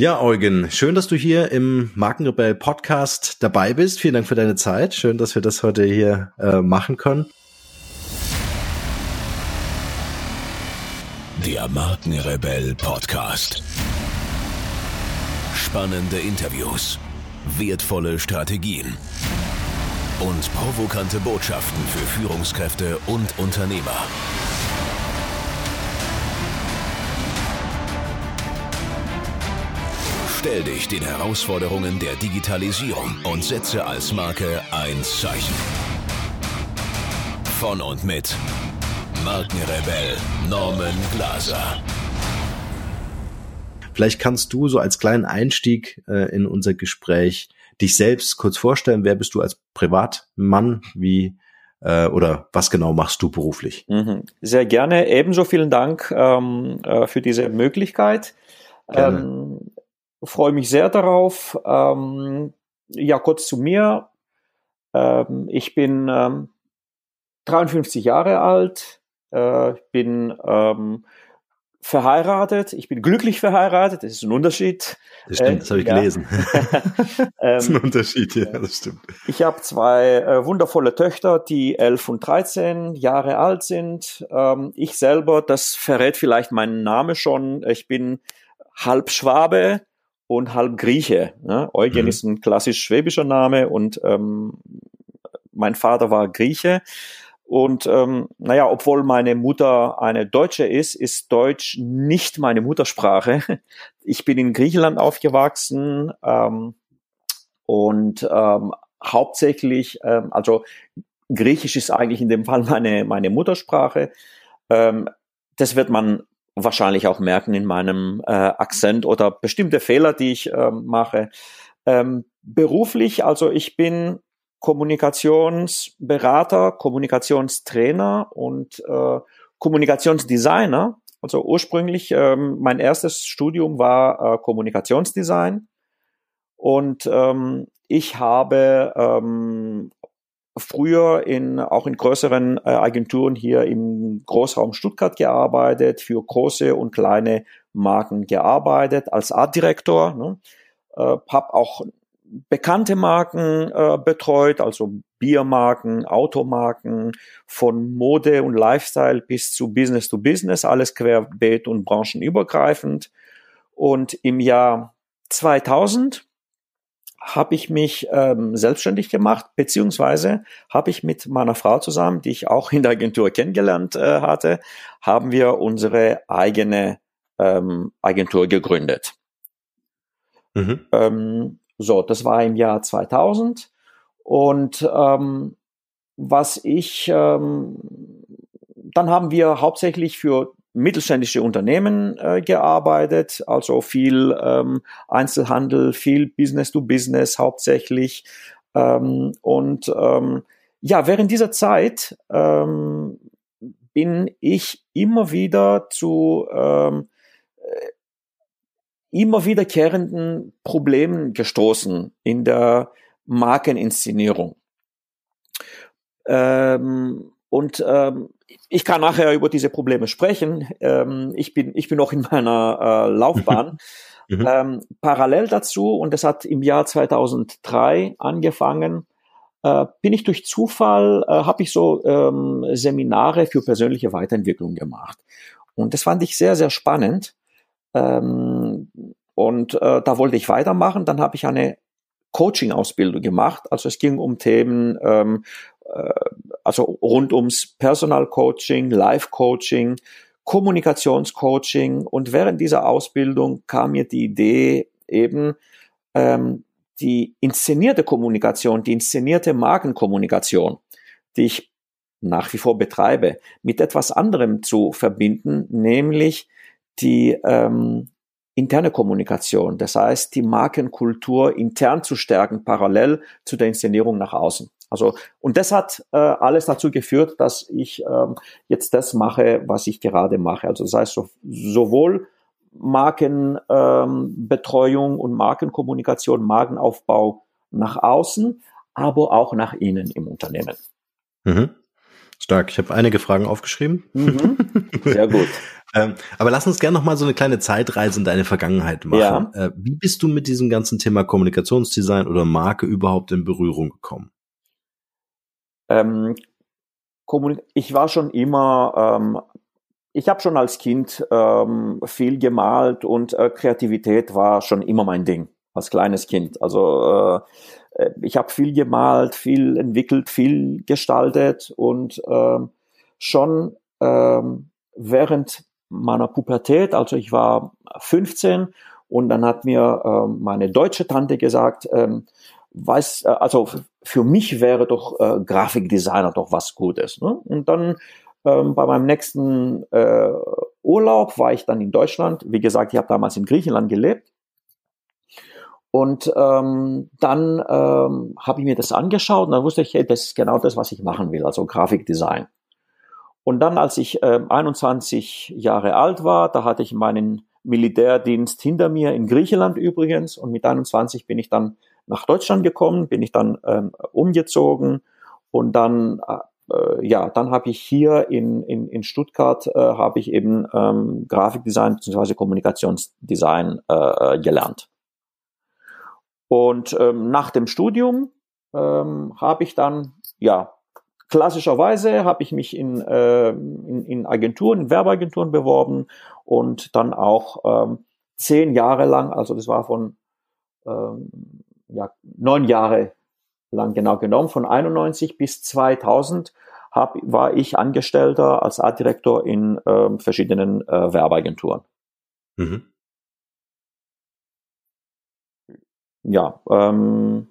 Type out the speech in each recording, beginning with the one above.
Ja, Eugen, schön, dass du hier im Markenrebell Podcast dabei bist. Vielen Dank für deine Zeit. Schön, dass wir das heute hier äh, machen können. Der Markenrebell Podcast. Spannende Interviews, wertvolle Strategien und provokante Botschaften für Führungskräfte und Unternehmer. Stell dich den Herausforderungen der Digitalisierung und setze als Marke ein Zeichen. Von und mit Markenrebell Norman Glaser. Vielleicht kannst du so als kleinen Einstieg äh, in unser Gespräch dich selbst kurz vorstellen. Wer bist du als Privatmann? Wie äh, oder was genau machst du beruflich? Mhm. Sehr gerne. Ebenso vielen Dank ähm, äh, für diese Möglichkeit. Ähm, freue mich sehr darauf. Ähm, ja, kurz zu mir. Ähm, ich bin ähm, 53 Jahre alt, äh, bin ähm, verheiratet, ich bin glücklich verheiratet, das ist ein Unterschied. Das stimmt, das habe ich äh, ja. gelesen. das ist ein Unterschied, ja, das stimmt. Ich habe zwei äh, wundervolle Töchter, die 11 und 13 Jahre alt sind. Ähm, ich selber, das verrät vielleicht meinen Namen schon, ich bin halb Schwabe und halb Grieche. Ne? Eugen mhm. ist ein klassisch schwäbischer Name und ähm, mein Vater war Grieche. Und ähm, naja, obwohl meine Mutter eine Deutsche ist, ist Deutsch nicht meine Muttersprache. Ich bin in Griechenland aufgewachsen ähm, und ähm, hauptsächlich, ähm, also Griechisch ist eigentlich in dem Fall meine, meine Muttersprache. Ähm, das wird man wahrscheinlich auch merken in meinem äh, Akzent oder bestimmte Fehler, die ich äh, mache. Ähm, beruflich, also ich bin Kommunikationsberater, Kommunikationstrainer und äh, Kommunikationsdesigner. Also ursprünglich, ähm, mein erstes Studium war äh, Kommunikationsdesign und ähm, ich habe ähm, früher in, auch in größeren äh, Agenturen hier im Großraum Stuttgart gearbeitet, für große und kleine Marken gearbeitet als Artdirektor. Ne? Äh, habe auch bekannte Marken äh, betreut, also Biermarken, Automarken, von Mode und Lifestyle bis zu Business to Business, alles querbeet und branchenübergreifend. Und im Jahr 2000 habe ich mich ähm, selbstständig gemacht, beziehungsweise habe ich mit meiner Frau zusammen, die ich auch in der Agentur kennengelernt äh, hatte, haben wir unsere eigene ähm, Agentur gegründet. Mhm. Ähm, so, das war im Jahr 2000 und ähm, was ich, ähm, dann haben wir hauptsächlich für mittelständische Unternehmen äh, gearbeitet, also viel ähm, Einzelhandel, viel Business to Business hauptsächlich. Ähm, und ähm, ja, während dieser Zeit ähm, bin ich immer wieder zu ähm, äh, immer wiederkehrenden Problemen gestoßen in der Markeninszenierung. Ähm, und ähm, ich kann nachher über diese Probleme sprechen. Ähm, ich bin ich bin noch in meiner äh, Laufbahn. Mhm. Ähm, parallel dazu und das hat im Jahr 2003 angefangen. Äh, bin ich durch Zufall äh, habe ich so ähm, Seminare für persönliche Weiterentwicklung gemacht und das fand ich sehr sehr spannend. Ähm, und äh, da wollte ich weitermachen. Dann habe ich eine Coaching-Ausbildung gemacht. Also es ging um Themen ähm, äh, also rund ums Personal-Coaching, Life-Coaching, Kommunikationscoaching. Und während dieser Ausbildung kam mir die Idee, eben ähm, die inszenierte Kommunikation, die inszenierte Markenkommunikation, die ich nach wie vor betreibe, mit etwas anderem zu verbinden, nämlich die ähm, interne Kommunikation, das heißt die Markenkultur intern zu stärken, parallel zu der Inszenierung nach außen. Also, und das hat äh, alles dazu geführt, dass ich ähm, jetzt das mache, was ich gerade mache. Also das heißt so, sowohl Markenbetreuung ähm, und Markenkommunikation, Markenaufbau nach außen, aber auch nach innen im Unternehmen. Mhm. Stark. Ich habe einige Fragen aufgeschrieben. Mhm. Sehr gut. Ähm, aber lass uns gerne noch mal so eine kleine Zeitreise in deine Vergangenheit machen. Ja. Äh, wie bist du mit diesem ganzen Thema Kommunikationsdesign oder Marke überhaupt in Berührung gekommen? Ähm, ich war schon immer, ähm, ich habe schon als Kind ähm, viel gemalt und äh, Kreativität war schon immer mein Ding als kleines Kind. Also äh, äh ich habe viel gemalt, viel entwickelt, viel gestaltet und äh, schon äh, während meiner Pubertät, also ich war 15 und dann hat mir äh, meine deutsche Tante gesagt, ähm, weiß, äh, also für mich wäre doch äh, Grafikdesigner doch was Gutes. Ne? Und dann ähm, bei meinem nächsten äh, Urlaub war ich dann in Deutschland. Wie gesagt, ich habe damals in Griechenland gelebt. Und ähm, dann ähm, habe ich mir das angeschaut und dann wusste ich, hey, das ist genau das, was ich machen will, also Grafikdesign. Und dann, als ich äh, 21 Jahre alt war, da hatte ich meinen Militärdienst hinter mir in Griechenland übrigens und mit 21 bin ich dann nach Deutschland gekommen, bin ich dann ähm, umgezogen und dann äh, ja, dann habe ich hier in, in, in Stuttgart äh, habe ich eben ähm, Grafikdesign bzw. Kommunikationsdesign äh, gelernt. Und ähm, nach dem Studium ähm, habe ich dann ja Klassischerweise habe ich mich in, äh, in, in Agenturen, in Werbeagenturen beworben und dann auch ähm, zehn Jahre lang, also das war von ähm, ja, neun Jahre lang genau genommen, von 91 bis 2000 hab, war ich Angestellter als Artdirektor in ähm, verschiedenen äh, Werbeagenturen. Mhm. Ja, ähm,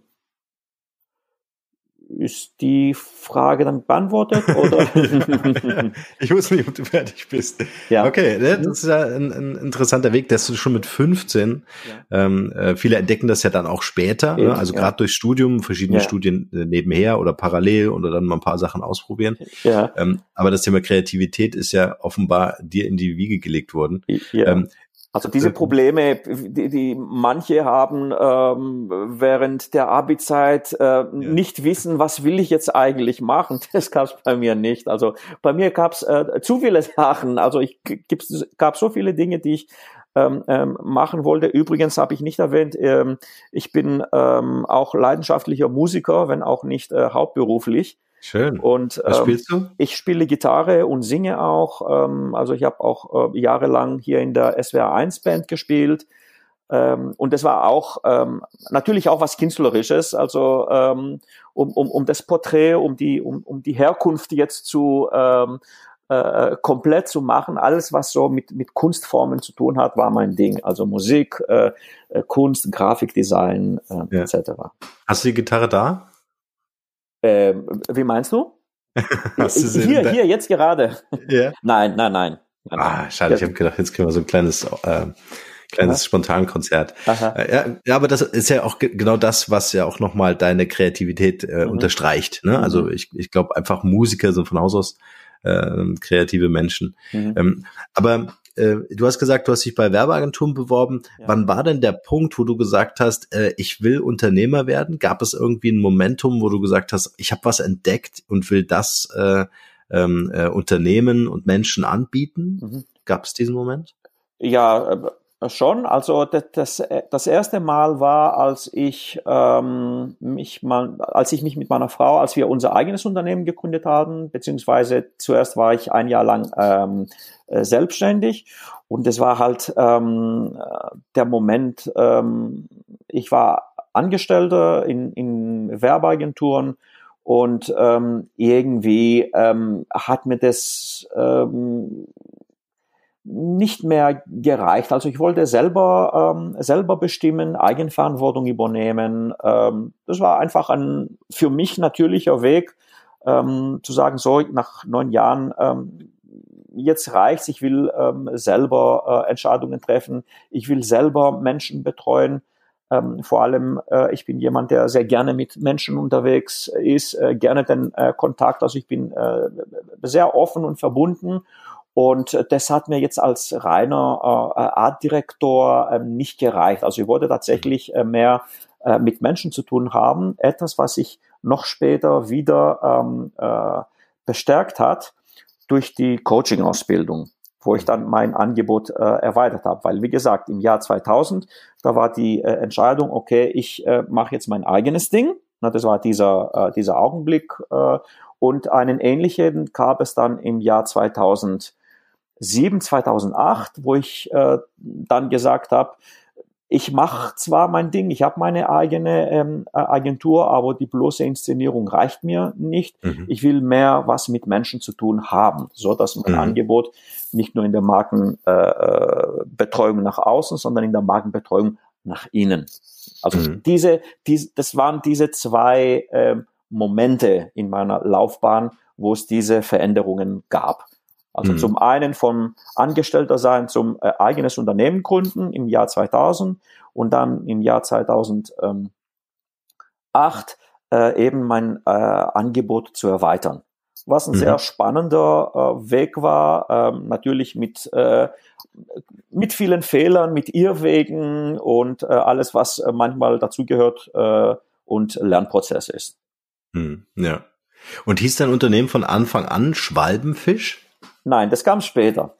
ist die Frage dann beantwortet? Oder? ich wusste nicht, ob du fertig bist. Ja. Okay, ne, das ist ja ein, ein interessanter Weg, dass du schon mit 15, ja. ähm, äh, viele entdecken das ja dann auch später, ne? also ja. gerade durch Studium, verschiedene ja. Studien äh, nebenher oder parallel oder dann mal ein paar Sachen ausprobieren. Ja. Ähm, aber das Thema Kreativität ist ja offenbar dir in die Wiege gelegt worden. Ja. Ähm, also diese Probleme, die, die manche haben ähm, während der Abi-Zeit äh, ja. nicht wissen, was will ich jetzt eigentlich machen, das gab es bei mir nicht. Also bei mir gab es äh, zu viele Sachen. Also ich gab so viele Dinge, die ich ähm, ähm, machen wollte. Übrigens habe ich nicht erwähnt, ähm, ich bin ähm, auch leidenschaftlicher Musiker, wenn auch nicht äh, hauptberuflich. Schön. Und Was ähm, spielst du? Ich spiele Gitarre und singe auch. Ähm, also ich habe auch äh, jahrelang hier in der SWR 1 Band gespielt. Ähm, und das war auch ähm, natürlich auch was Künstlerisches, also ähm, um, um, um das Porträt, um die, um, um die Herkunft jetzt zu ähm, äh, komplett zu machen. Alles, was so mit, mit Kunstformen zu tun hat, war mein Ding. Also Musik, äh, äh Kunst, Grafikdesign äh, ja. etc. Hast du die Gitarre da? Ähm, wie meinst du? hier, hier, jetzt gerade. Yeah. Nein, nein, nein. nein ah, schade, ich habe gedacht, jetzt kriegen wir so ein kleines, äh, kleines Spontankonzert. Äh, ja, aber das ist ja auch genau das, was ja auch nochmal deine Kreativität äh, mhm. unterstreicht. Ne? Also mhm. ich, ich glaube einfach Musiker sind von Haus aus äh, kreative Menschen. Mhm. Ähm, aber äh, du hast gesagt, du hast dich bei Werbeagenturen beworben. Ja. Wann war denn der Punkt, wo du gesagt hast, äh, ich will Unternehmer werden? Gab es irgendwie ein Momentum, wo du gesagt hast, ich habe was entdeckt und will das äh, ähm, äh, Unternehmen und Menschen anbieten? Mhm. Gab es diesen Moment? Ja, äh, Schon, also das, das erste Mal war, als ich ähm, mich mal, als ich mich mit meiner Frau, als wir unser eigenes Unternehmen gegründet haben, beziehungsweise zuerst war ich ein Jahr lang ähm, äh, selbstständig. Und es war halt ähm, der Moment, ähm, ich war Angestellter in, in Werbeagenturen und ähm, irgendwie ähm, hat mir das ähm, nicht mehr gereicht. Also ich wollte selber ähm, selber bestimmen, Eigenverantwortung übernehmen. Ähm, das war einfach ein für mich natürlicher Weg, ähm, zu sagen, so nach neun Jahren ähm, jetzt reicht's. Ich will ähm, selber äh, Entscheidungen treffen. Ich will selber Menschen betreuen. Ähm, vor allem, äh, ich bin jemand, der sehr gerne mit Menschen unterwegs ist, äh, gerne den äh, Kontakt. Also ich bin äh, sehr offen und verbunden und das hat mir jetzt als reiner äh, Artdirektor äh, nicht gereicht. Also ich wollte tatsächlich äh, mehr äh, mit Menschen zu tun haben. Etwas, was sich noch später wieder ähm, äh, bestärkt hat durch die Coaching-Ausbildung. wo ich dann mein Angebot äh, erweitert habe. Weil, wie gesagt, im Jahr 2000, da war die äh, Entscheidung, okay, ich äh, mache jetzt mein eigenes Ding. Na, das war dieser, äh, dieser Augenblick. Äh, und einen ähnlichen gab es dann im Jahr 2007, 2008, wo ich äh, dann gesagt habe, ich mache zwar mein Ding, ich habe meine eigene ähm, äh, Agentur, aber die bloße Inszenierung reicht mir nicht. Mhm. Ich will mehr was mit Menschen zu tun haben, so dass mein mhm. Angebot nicht nur in der Markenbetreuung äh, nach außen, sondern in der Markenbetreuung nach innen. Also mhm. diese, diese, das waren diese zwei äh, Momente in meiner Laufbahn, wo es diese Veränderungen gab. Also mhm. zum einen vom Angestellter sein zum äh, eigenes Unternehmen gründen im Jahr 2000 und dann im Jahr 2008 äh, eben mein äh, Angebot zu erweitern. Was ein mhm. sehr spannender äh, Weg war, ähm, natürlich mit, äh, mit vielen Fehlern, mit Irrwegen und äh, alles, was manchmal dazugehört und Lernprozess ist. Mhm. Ja. Und hieß dein Unternehmen von Anfang an Schwalbenfisch? Nein, das kam später.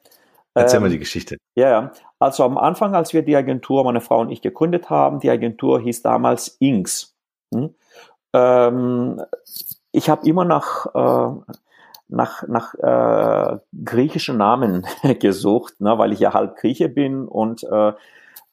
Erzähl ähm, mal die Geschichte. Ja, ja. Also am Anfang, als wir die Agentur, meine Frau und ich gegründet haben, die Agentur hieß damals Inks. Hm? Ähm, ich habe immer nach, äh, nach, nach äh, griechischen Namen gesucht, ne, weil ich ja halb Grieche bin und äh,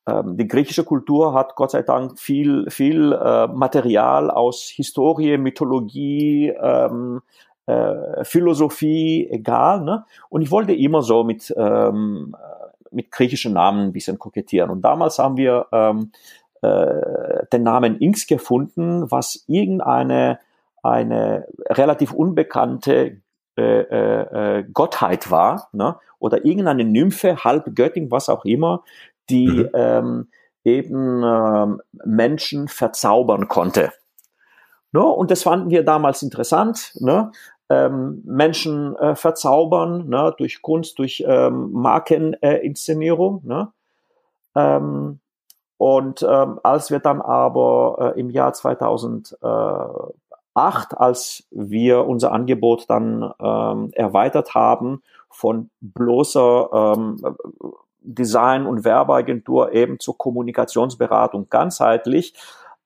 ähm, die griechische Kultur hat Gott sei Dank viel, viel äh, Material aus Historie, Mythologie, ähm, äh, Philosophie, egal. Ne? Und ich wollte immer so mit, ähm, mit griechischen Namen ein bisschen kokettieren. Und damals haben wir ähm, äh, den Namen Inks gefunden, was irgendeine eine relativ unbekannte äh, äh, äh, Gottheit war, ne? oder irgendeine Nymphe, halb Göttin, was auch immer, die mhm. ähm, eben ähm, Menschen verzaubern konnte. Ne? Und das fanden wir damals interessant. Ne? Ähm, Menschen äh, verzaubern, ne, durch Kunst, durch ähm, Markeninszenierung. Äh, ne? Ähm, und ähm, als wir dann aber äh, im Jahr 2008, als wir unser Angebot dann ähm, erweitert haben von bloßer ähm, Design- und Werbeagentur eben zur Kommunikationsberatung ganzheitlich,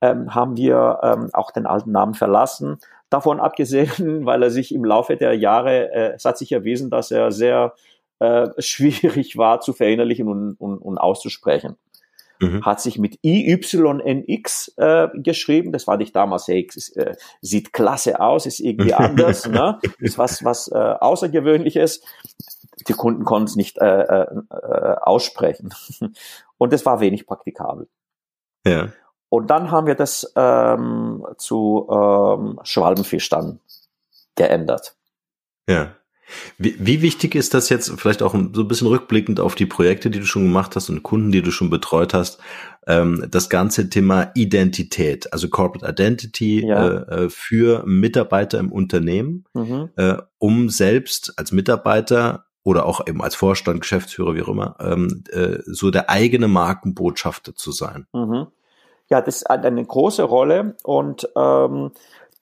ähm, haben wir ähm, auch den alten Namen verlassen Davon abgesehen, weil er sich im Laufe der Jahre, äh, es hat sich erwiesen, dass er sehr äh, schwierig war zu verinnerlichen und, und, und auszusprechen. Mhm. Hat sich mit IYNX äh, geschrieben. Das fand ich damals, hey, es, äh, sieht klasse aus, ist irgendwie anders, ne? ist was, was äh, Außergewöhnliches. Die Kunden konnten es nicht äh, äh, äh, aussprechen. Und es war wenig praktikabel. Ja. Und dann haben wir das ähm, zu ähm, Schwalbenfisch dann geändert. Ja. Wie, wie wichtig ist das jetzt, vielleicht auch so ein bisschen rückblickend auf die Projekte, die du schon gemacht hast und Kunden, die du schon betreut hast, ähm, das ganze Thema Identität, also Corporate Identity ja. äh, äh für Mitarbeiter im Unternehmen, mhm. äh, um selbst als Mitarbeiter oder auch eben als Vorstand, Geschäftsführer, wie auch immer, ähm, äh, so der eigene Markenbotschafter zu sein. Mhm. Ja, das hat eine große Rolle und ähm,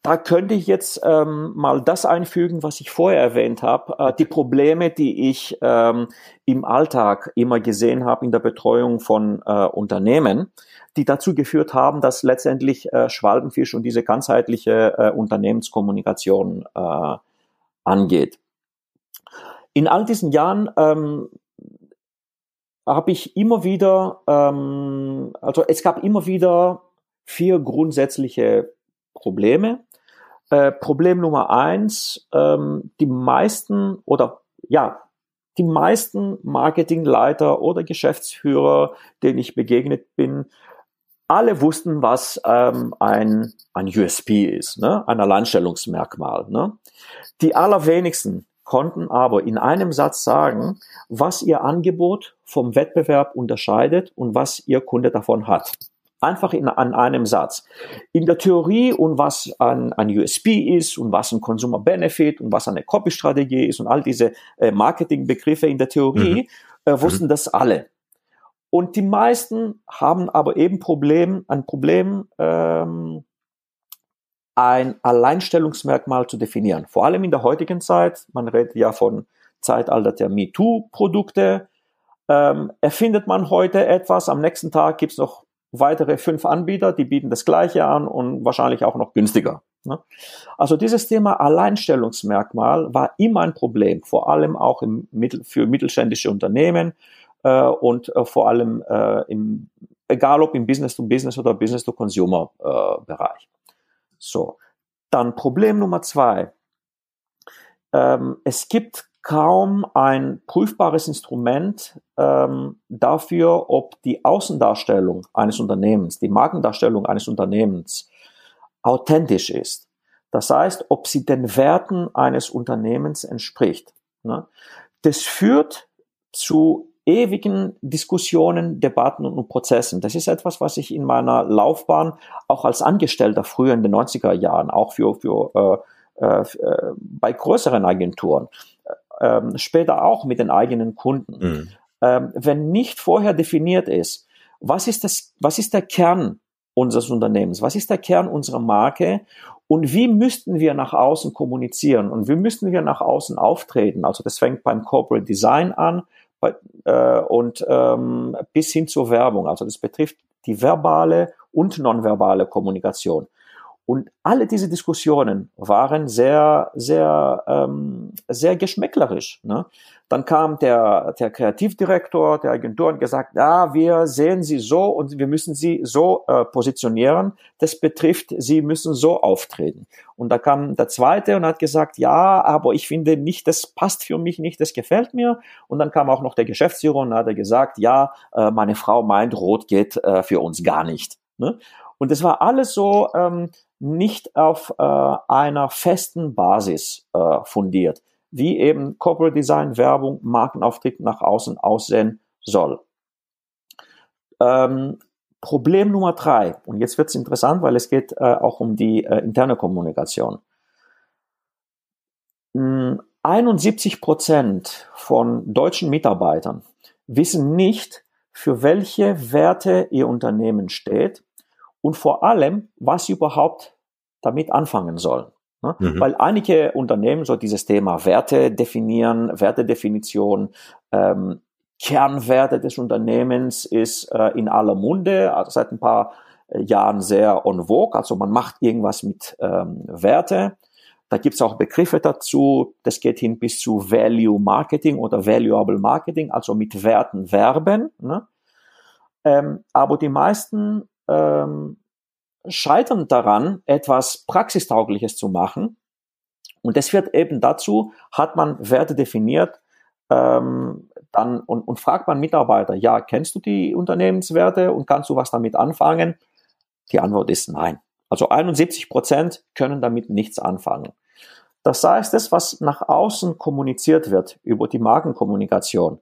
da könnte ich jetzt ähm, mal das einfügen, was ich vorher erwähnt habe. Äh, die Probleme, die ich ähm, im Alltag immer gesehen habe in der Betreuung von äh, Unternehmen, die dazu geführt haben, dass letztendlich äh, Schwalbenfisch und diese ganzheitliche äh, Unternehmenskommunikation äh, angeht. In all diesen Jahren ähm, habe ich immer wieder, ähm, also es gab immer wieder vier grundsätzliche Probleme. Äh, Problem Nummer eins, ähm, die meisten oder ja, die meisten Marketingleiter oder Geschäftsführer, denen ich begegnet bin, alle wussten, was ähm, ein, ein USP ist, ne? ein Alleinstellungsmerkmal. Ne? Die allerwenigsten konnten aber in einem Satz sagen, was ihr Angebot vom Wettbewerb unterscheidet und was ihr Kunde davon hat. Einfach in, an einem Satz. In der Theorie und was ein, ein USP ist und was ein Consumer Benefit und was eine Copy-Strategie ist und all diese äh, Marketingbegriffe in der Theorie mhm. äh, wussten mhm. das alle. Und die meisten haben aber eben Problem, ein Problem, ähm, ein Alleinstellungsmerkmal zu definieren. Vor allem in der heutigen Zeit, man redet ja von Zeitalter der MeToo-Produkte. Ähm, erfindet man heute etwas, am nächsten Tag gibt's noch weitere fünf Anbieter, die bieten das gleiche an und wahrscheinlich auch noch günstiger. Ne? Also dieses Thema Alleinstellungsmerkmal war immer ein Problem, vor allem auch im Mittel, für mittelständische Unternehmen äh, und äh, vor allem äh, im, egal ob im Business-to-Business oder Business-to-Consumer-Bereich. So, dann Problem Nummer zwei. Ähm, es gibt kaum ein prüfbares Instrument ähm, dafür, ob die Außendarstellung eines Unternehmens, die Markendarstellung eines Unternehmens authentisch ist. Das heißt, ob sie den Werten eines Unternehmens entspricht. Ne? Das führt zu ewigen Diskussionen, Debatten und Prozessen. Das ist etwas, was ich in meiner Laufbahn auch als Angestellter früher in den 90er Jahren, auch für, für äh, äh, bei größeren Agenturen, äh, später auch mit den eigenen Kunden. Mhm. Ähm, wenn nicht vorher definiert ist, was ist das, was ist der Kern unseres Unternehmens? Was ist der Kern unserer Marke? Und wie müssten wir nach außen kommunizieren? Und wie müssten wir nach außen auftreten? Also das fängt beim Corporate Design an äh, und ähm, bis hin zur Werbung. Also das betrifft die verbale und nonverbale Kommunikation. Und alle diese Diskussionen waren sehr, sehr, ähm, sehr geschmäcklerisch. Ne? Dann kam der, der Kreativdirektor der Agentur und gesagt, ja, wir sehen Sie so und wir müssen Sie so äh, positionieren. Das betrifft, Sie müssen so auftreten. Und da kam der zweite und hat gesagt, ja, aber ich finde nicht, das passt für mich nicht, das gefällt mir. Und dann kam auch noch der Geschäftsführer und hat gesagt, ja, äh, meine Frau meint, rot geht äh, für uns gar nicht. Ne? Und das war alles so ähm, nicht auf äh, einer festen Basis äh, fundiert, wie eben Corporate Design, Werbung, Markenauftritt nach außen aussehen soll. Ähm, Problem Nummer drei, und jetzt wird es interessant, weil es geht äh, auch um die äh, interne Kommunikation. 71 hm, Prozent von deutschen Mitarbeitern wissen nicht, für welche Werte ihr Unternehmen steht und vor allem, was sie überhaupt damit anfangen sollen. Ne? Mhm. Weil einige Unternehmen so dieses Thema Werte definieren, Wertedefinition, ähm, Kernwerte des Unternehmens ist äh, in aller Munde, also seit ein paar äh, Jahren sehr on vogue, also man macht irgendwas mit ähm, Werte. Da gibt's auch Begriffe dazu, das geht hin bis zu Value Marketing oder Valuable Marketing, also mit Werten werben. Ne? Ähm, aber die meisten ähm, scheitern daran, etwas Praxistaugliches zu machen. Und das führt eben dazu, hat man Werte definiert, ähm, dann und, und fragt man Mitarbeiter, ja, kennst du die Unternehmenswerte und kannst du was damit anfangen? Die Antwort ist nein. Also 71 Prozent können damit nichts anfangen. Das heißt, das, was nach außen kommuniziert wird über die Markenkommunikation,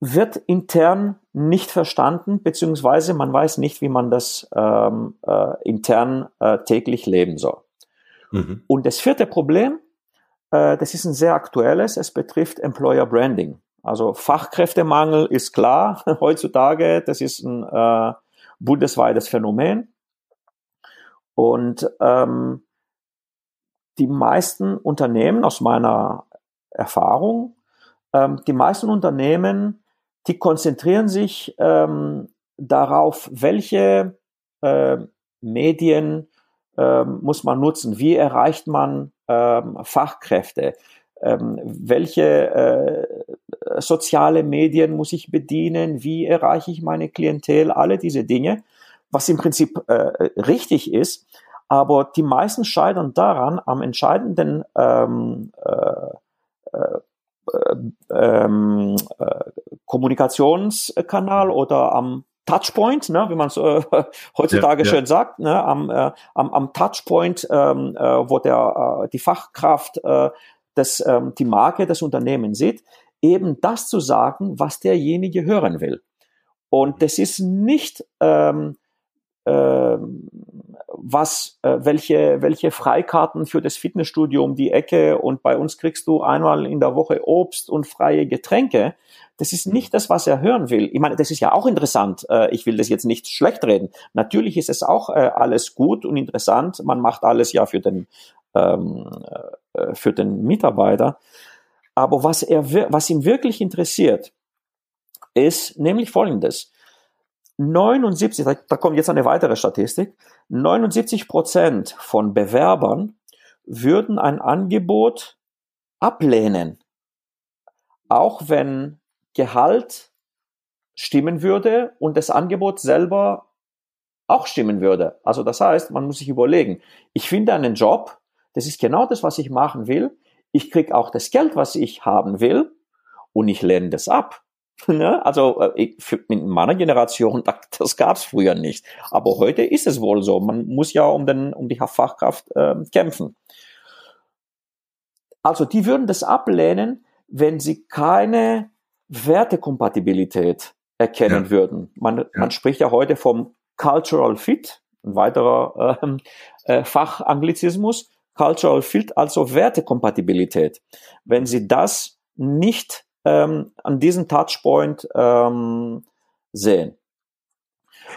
wird intern nicht verstanden, beziehungsweise man weiß nicht, wie man das ähm, äh, intern äh, täglich leben soll. Mhm. Und das vierte Problem, äh, das ist ein sehr aktuelles, es betrifft Employer Branding. Also Fachkräftemangel ist klar heutzutage, das ist ein äh, bundesweites Phänomen. Und ähm, die meisten Unternehmen aus meiner Erfahrung, ähm, die meisten Unternehmen die konzentrieren sich ähm, darauf, welche äh, Medien äh, muss man nutzen, wie erreicht man ähm, Fachkräfte, ähm, welche äh, soziale Medien muss ich bedienen, wie erreiche ich meine Klientel, alle diese Dinge, was im Prinzip äh, richtig ist, aber die meisten scheitern daran, am entscheidenden ähm, äh, äh, äh, ähm, äh, Kommunikationskanal oder am Touchpoint, ne, wie man es äh, heutzutage ja, schön sagt, ne, am, äh, am, am Touchpoint, ähm, äh, wo der äh, die Fachkraft äh, das, ähm, die Marke des Unternehmens sieht, eben das zu sagen, was derjenige hören will. Und das ist nicht ähm, ähm, was, äh, welche, welche Freikarten für das Fitnessstudio um die Ecke und bei uns kriegst du einmal in der Woche Obst und freie Getränke. Das ist nicht das, was er hören will. Ich meine, das ist ja auch interessant. Äh, ich will das jetzt nicht schlecht reden. Natürlich ist es auch äh, alles gut und interessant. Man macht alles ja für den ähm, äh, für den Mitarbeiter. Aber was er, was ihn wirklich interessiert, ist nämlich Folgendes. 79, da kommt jetzt eine weitere Statistik, 79 Prozent von Bewerbern würden ein Angebot ablehnen, auch wenn Gehalt stimmen würde und das Angebot selber auch stimmen würde. Also das heißt, man muss sich überlegen, ich finde einen Job, das ist genau das, was ich machen will. Ich kriege auch das Geld, was ich haben will und ich lehne das ab. Ne? Also äh, in meiner Generation, das gab es früher nicht. Aber heute ist es wohl so. Man muss ja um, den, um die Fachkraft äh, kämpfen. Also die würden das ablehnen, wenn sie keine Wertekompatibilität erkennen ja. würden. Man, ja. man spricht ja heute vom Cultural Fit, ein weiterer ähm, äh, Fachanglizismus. Cultural Fit, also Wertekompatibilität. Wenn Sie das nicht ähm, an diesem Touchpoint ähm, sehen.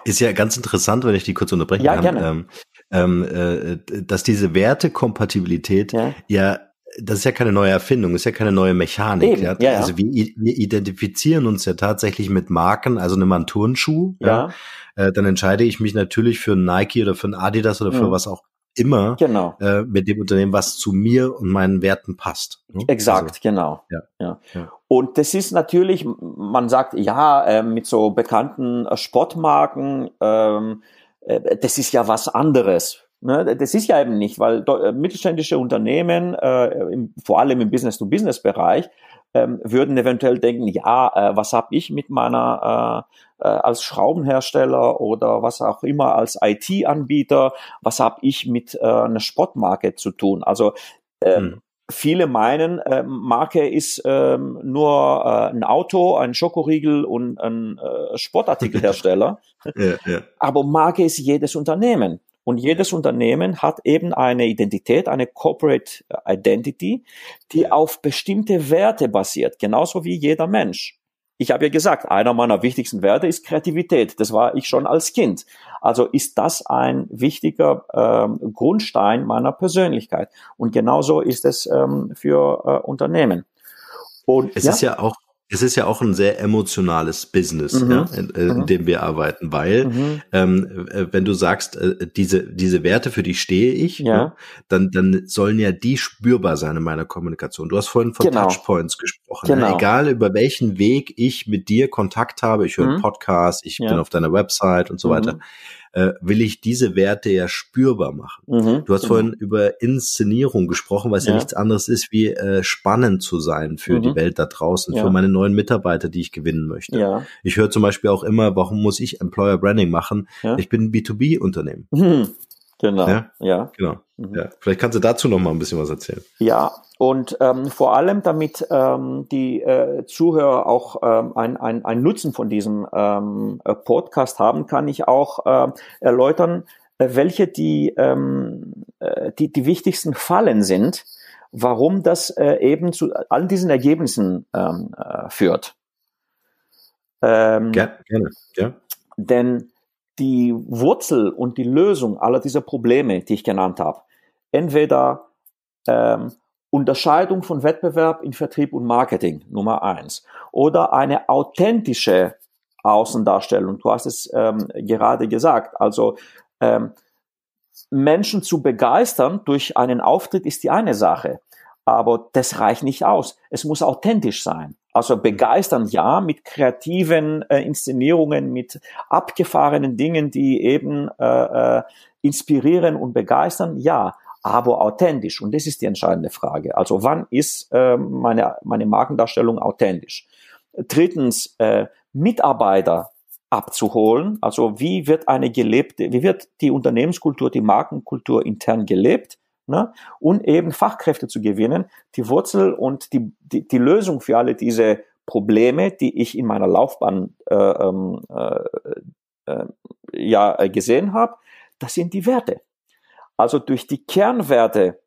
Ist ja ganz interessant, wenn ich die kurz unterbrechen ja, kann, gerne. Ähm, äh, dass diese Wertekompatibilität ja. ja das ist ja keine neue Erfindung, ist ja keine neue Mechanik. Ja? Ja, also wir, wir, identifizieren uns ja tatsächlich mit Marken, also nimm mal einen Turnschuh, ja. Äh, dann entscheide ich mich natürlich für ein Nike oder für ein Adidas oder für mhm. was auch immer genau. äh, mit dem Unternehmen, was zu mir und meinen Werten passt. Ne? Exakt, also, genau. Ja. Ja. ja. Und das ist natürlich, man sagt, ja, äh, mit so bekannten äh, Sportmarken, ähm, äh, das ist ja was anderes. Ne, das ist ja eben nicht, weil äh, mittelständische Unternehmen, äh, im, vor allem im Business-to-Business-Bereich, ähm, würden eventuell denken, ja, äh, was habe ich mit meiner äh, äh, als Schraubenhersteller oder was auch immer als IT-Anbieter, was habe ich mit äh, einer Sportmarke zu tun? Also äh, hm. Viele meinen, äh, Marke ist ähm, nur äh, ein Auto, ein Schokoriegel und ein äh, Sportartikelhersteller. ja, ja. Aber Marke ist jedes Unternehmen. Und jedes Unternehmen hat eben eine Identität, eine Corporate Identity, die auf bestimmte Werte basiert, genauso wie jeder Mensch. Ich habe ja gesagt, einer meiner wichtigsten Werte ist Kreativität. Das war ich schon als Kind. Also ist das ein wichtiger ähm, Grundstein meiner Persönlichkeit. Und genauso ist es ähm, für äh, Unternehmen. Und, es ja? ist ja auch es ist ja auch ein sehr emotionales Business, mhm. ja, in, in mhm. dem wir arbeiten, weil mhm. ähm, äh, wenn du sagst, äh, diese diese Werte für die stehe ich, ja. ne, dann dann sollen ja die spürbar sein in meiner Kommunikation. Du hast vorhin von genau. Touchpoints gesprochen. Ne? Genau. Ne? Egal über welchen Weg ich mit dir Kontakt habe, ich höre einen mhm. Podcast, ich ja. bin auf deiner Website und so weiter mhm äh, will ich diese Werte ja spürbar machen. Mhm, du hast genau. vorhin über Inszenierung gesprochen, was ja. ja, nichts anderes ist, wie äh, spannend zu sein für mhm. die Welt da draußen, ja. für meine neuen Mitarbeiter, die ich gewinnen möchte. Ja. Ich höre zum Beispiel auch immer, warum muss ich Employer Branding machen? Ich bin ein B2B-Unternehmen. Genau. Ja. ja. Genau. Mhm. Ja. Vielleicht kannst du dazu noch mal ein bisschen was erzählen. Ja. Und ähm, vor allem, damit ähm, die äh, Zuhörer auch ähm, ein, ein, ein Nutzen von diesem ähm, äh, Podcast haben, kann ich auch äh, erläutern, äh, welche die, ähm, äh, die die wichtigsten Fallen sind, warum das äh, eben zu all diesen Ergebnissen ähm, äh, führt. Ähm, gerne, gerne, ja. Denn die Wurzel und die Lösung aller dieser Probleme, die ich genannt habe, entweder ähm, Unterscheidung von Wettbewerb in Vertrieb und Marketing, Nummer eins, oder eine authentische Außendarstellung. Du hast es ähm, gerade gesagt. Also ähm, Menschen zu begeistern durch einen Auftritt ist die eine Sache, aber das reicht nicht aus. Es muss authentisch sein. Also begeistern, ja, mit kreativen äh, Inszenierungen, mit abgefahrenen Dingen, die eben äh, äh, inspirieren und begeistern, ja, aber authentisch. Und das ist die entscheidende Frage. Also wann ist äh, meine, meine Markendarstellung authentisch? Drittens, äh, Mitarbeiter abzuholen. Also wie wird eine gelebte, wie wird die Unternehmenskultur, die Markenkultur intern gelebt? Ne? Und eben Fachkräfte zu gewinnen, die Wurzel und die, die, die Lösung für alle diese Probleme, die ich in meiner Laufbahn äh, ähm, äh, äh, ja gesehen habe, das sind die Werte. Also durch die Kernwerte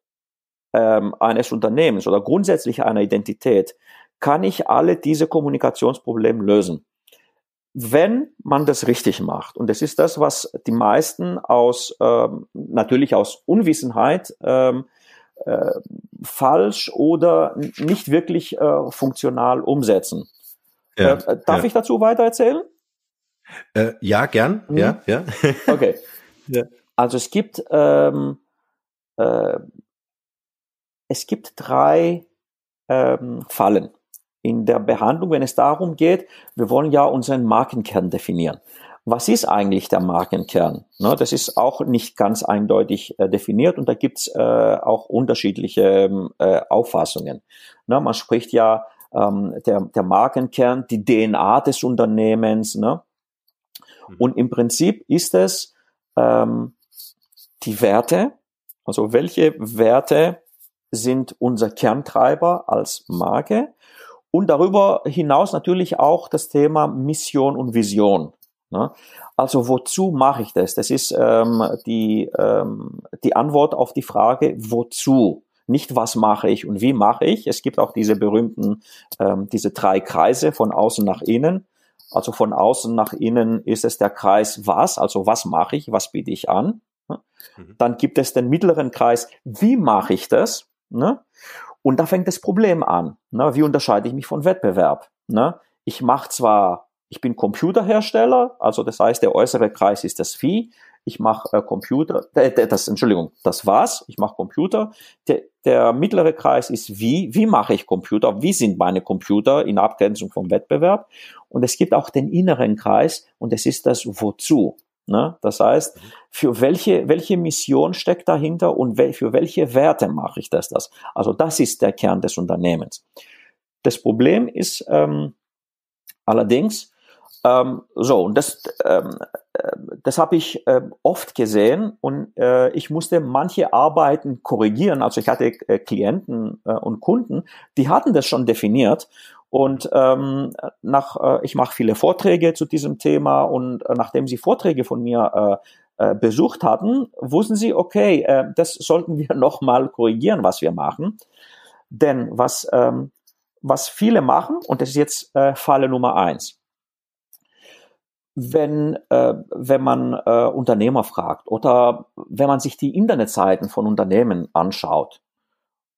ähm, eines Unternehmens oder grundsätzlich einer Identität kann ich alle diese Kommunikationsprobleme lösen wenn man das richtig macht. Und das ist das, was die meisten aus ähm, natürlich aus Unwissenheit ähm, äh, falsch oder nicht wirklich äh, funktional umsetzen. Ja, äh, darf ja. ich dazu weiter erzählen? Äh, ja, gern. Mhm. Ja, ja. okay. Ja. Also es gibt ähm, äh, es gibt drei ähm, Fallen in der Behandlung, wenn es darum geht, wir wollen ja unseren Markenkern definieren. Was ist eigentlich der Markenkern? Ne, das ist auch nicht ganz eindeutig äh, definiert und da gibt's äh, auch unterschiedliche ähm, äh, Auffassungen. Ne, man spricht ja ähm, der, der Markenkern, die DNA des Unternehmens. Ne? Mhm. Und im Prinzip ist es ähm, die Werte, also welche Werte sind unser Kerntreiber als Marke und darüber hinaus natürlich auch das Thema Mission und Vision. Ne? Also wozu mache ich das? Das ist ähm, die, ähm, die Antwort auf die Frage, wozu? Nicht was mache ich und wie mache ich. Es gibt auch diese berühmten, ähm, diese drei Kreise von außen nach innen. Also von außen nach innen ist es der Kreis was, also was mache ich, was biete ich an. Ne? Mhm. Dann gibt es den mittleren Kreis, wie mache ich das? Ne? Und da fängt das Problem an. Ne? Wie unterscheide ich mich von Wettbewerb? Ne? Ich mache zwar, ich bin Computerhersteller, also das heißt, der äußere Kreis ist das Vieh. Ich mache äh, Computer, äh, das, Entschuldigung, das war's. Ich mache Computer. Der, der mittlere Kreis ist wie, wie mache ich Computer? Wie sind meine Computer in Abgrenzung vom Wettbewerb? Und es gibt auch den inneren Kreis und es ist das Wozu. Ne? Das heißt, für welche, welche Mission steckt dahinter und wel, für welche Werte mache ich das, das? Also das ist der Kern des Unternehmens. Das Problem ist ähm, allerdings, ähm, so, und das, ähm, äh, das habe ich äh, oft gesehen und äh, ich musste manche Arbeiten korrigieren. Also ich hatte äh, Klienten äh, und Kunden, die hatten das schon definiert und ähm, nach, äh, ich mache viele Vorträge zu diesem Thema und äh, nachdem sie Vorträge von mir äh, äh, besucht hatten, wussten sie, okay, äh, das sollten wir nochmal korrigieren, was wir machen. Denn was, ähm, was viele machen, und das ist jetzt äh, Falle Nummer eins, wenn, äh, wenn man äh, Unternehmer fragt oder wenn man sich die Internetseiten von Unternehmen anschaut,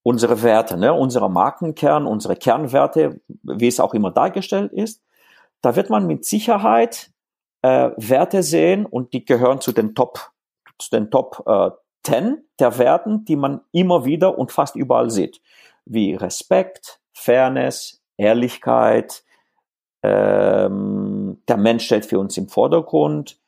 unsere Werte, ne, unser Markenkern, unsere Kernwerte, wie es auch immer dargestellt ist, da wird man mit Sicherheit äh, Werte sehen und die gehören zu den Top, zu den Top äh, 10 der Werten, die man immer wieder und fast überall sieht, wie Respekt, Fairness, Ehrlichkeit, ähm, der Mensch steht für uns im Vordergrund.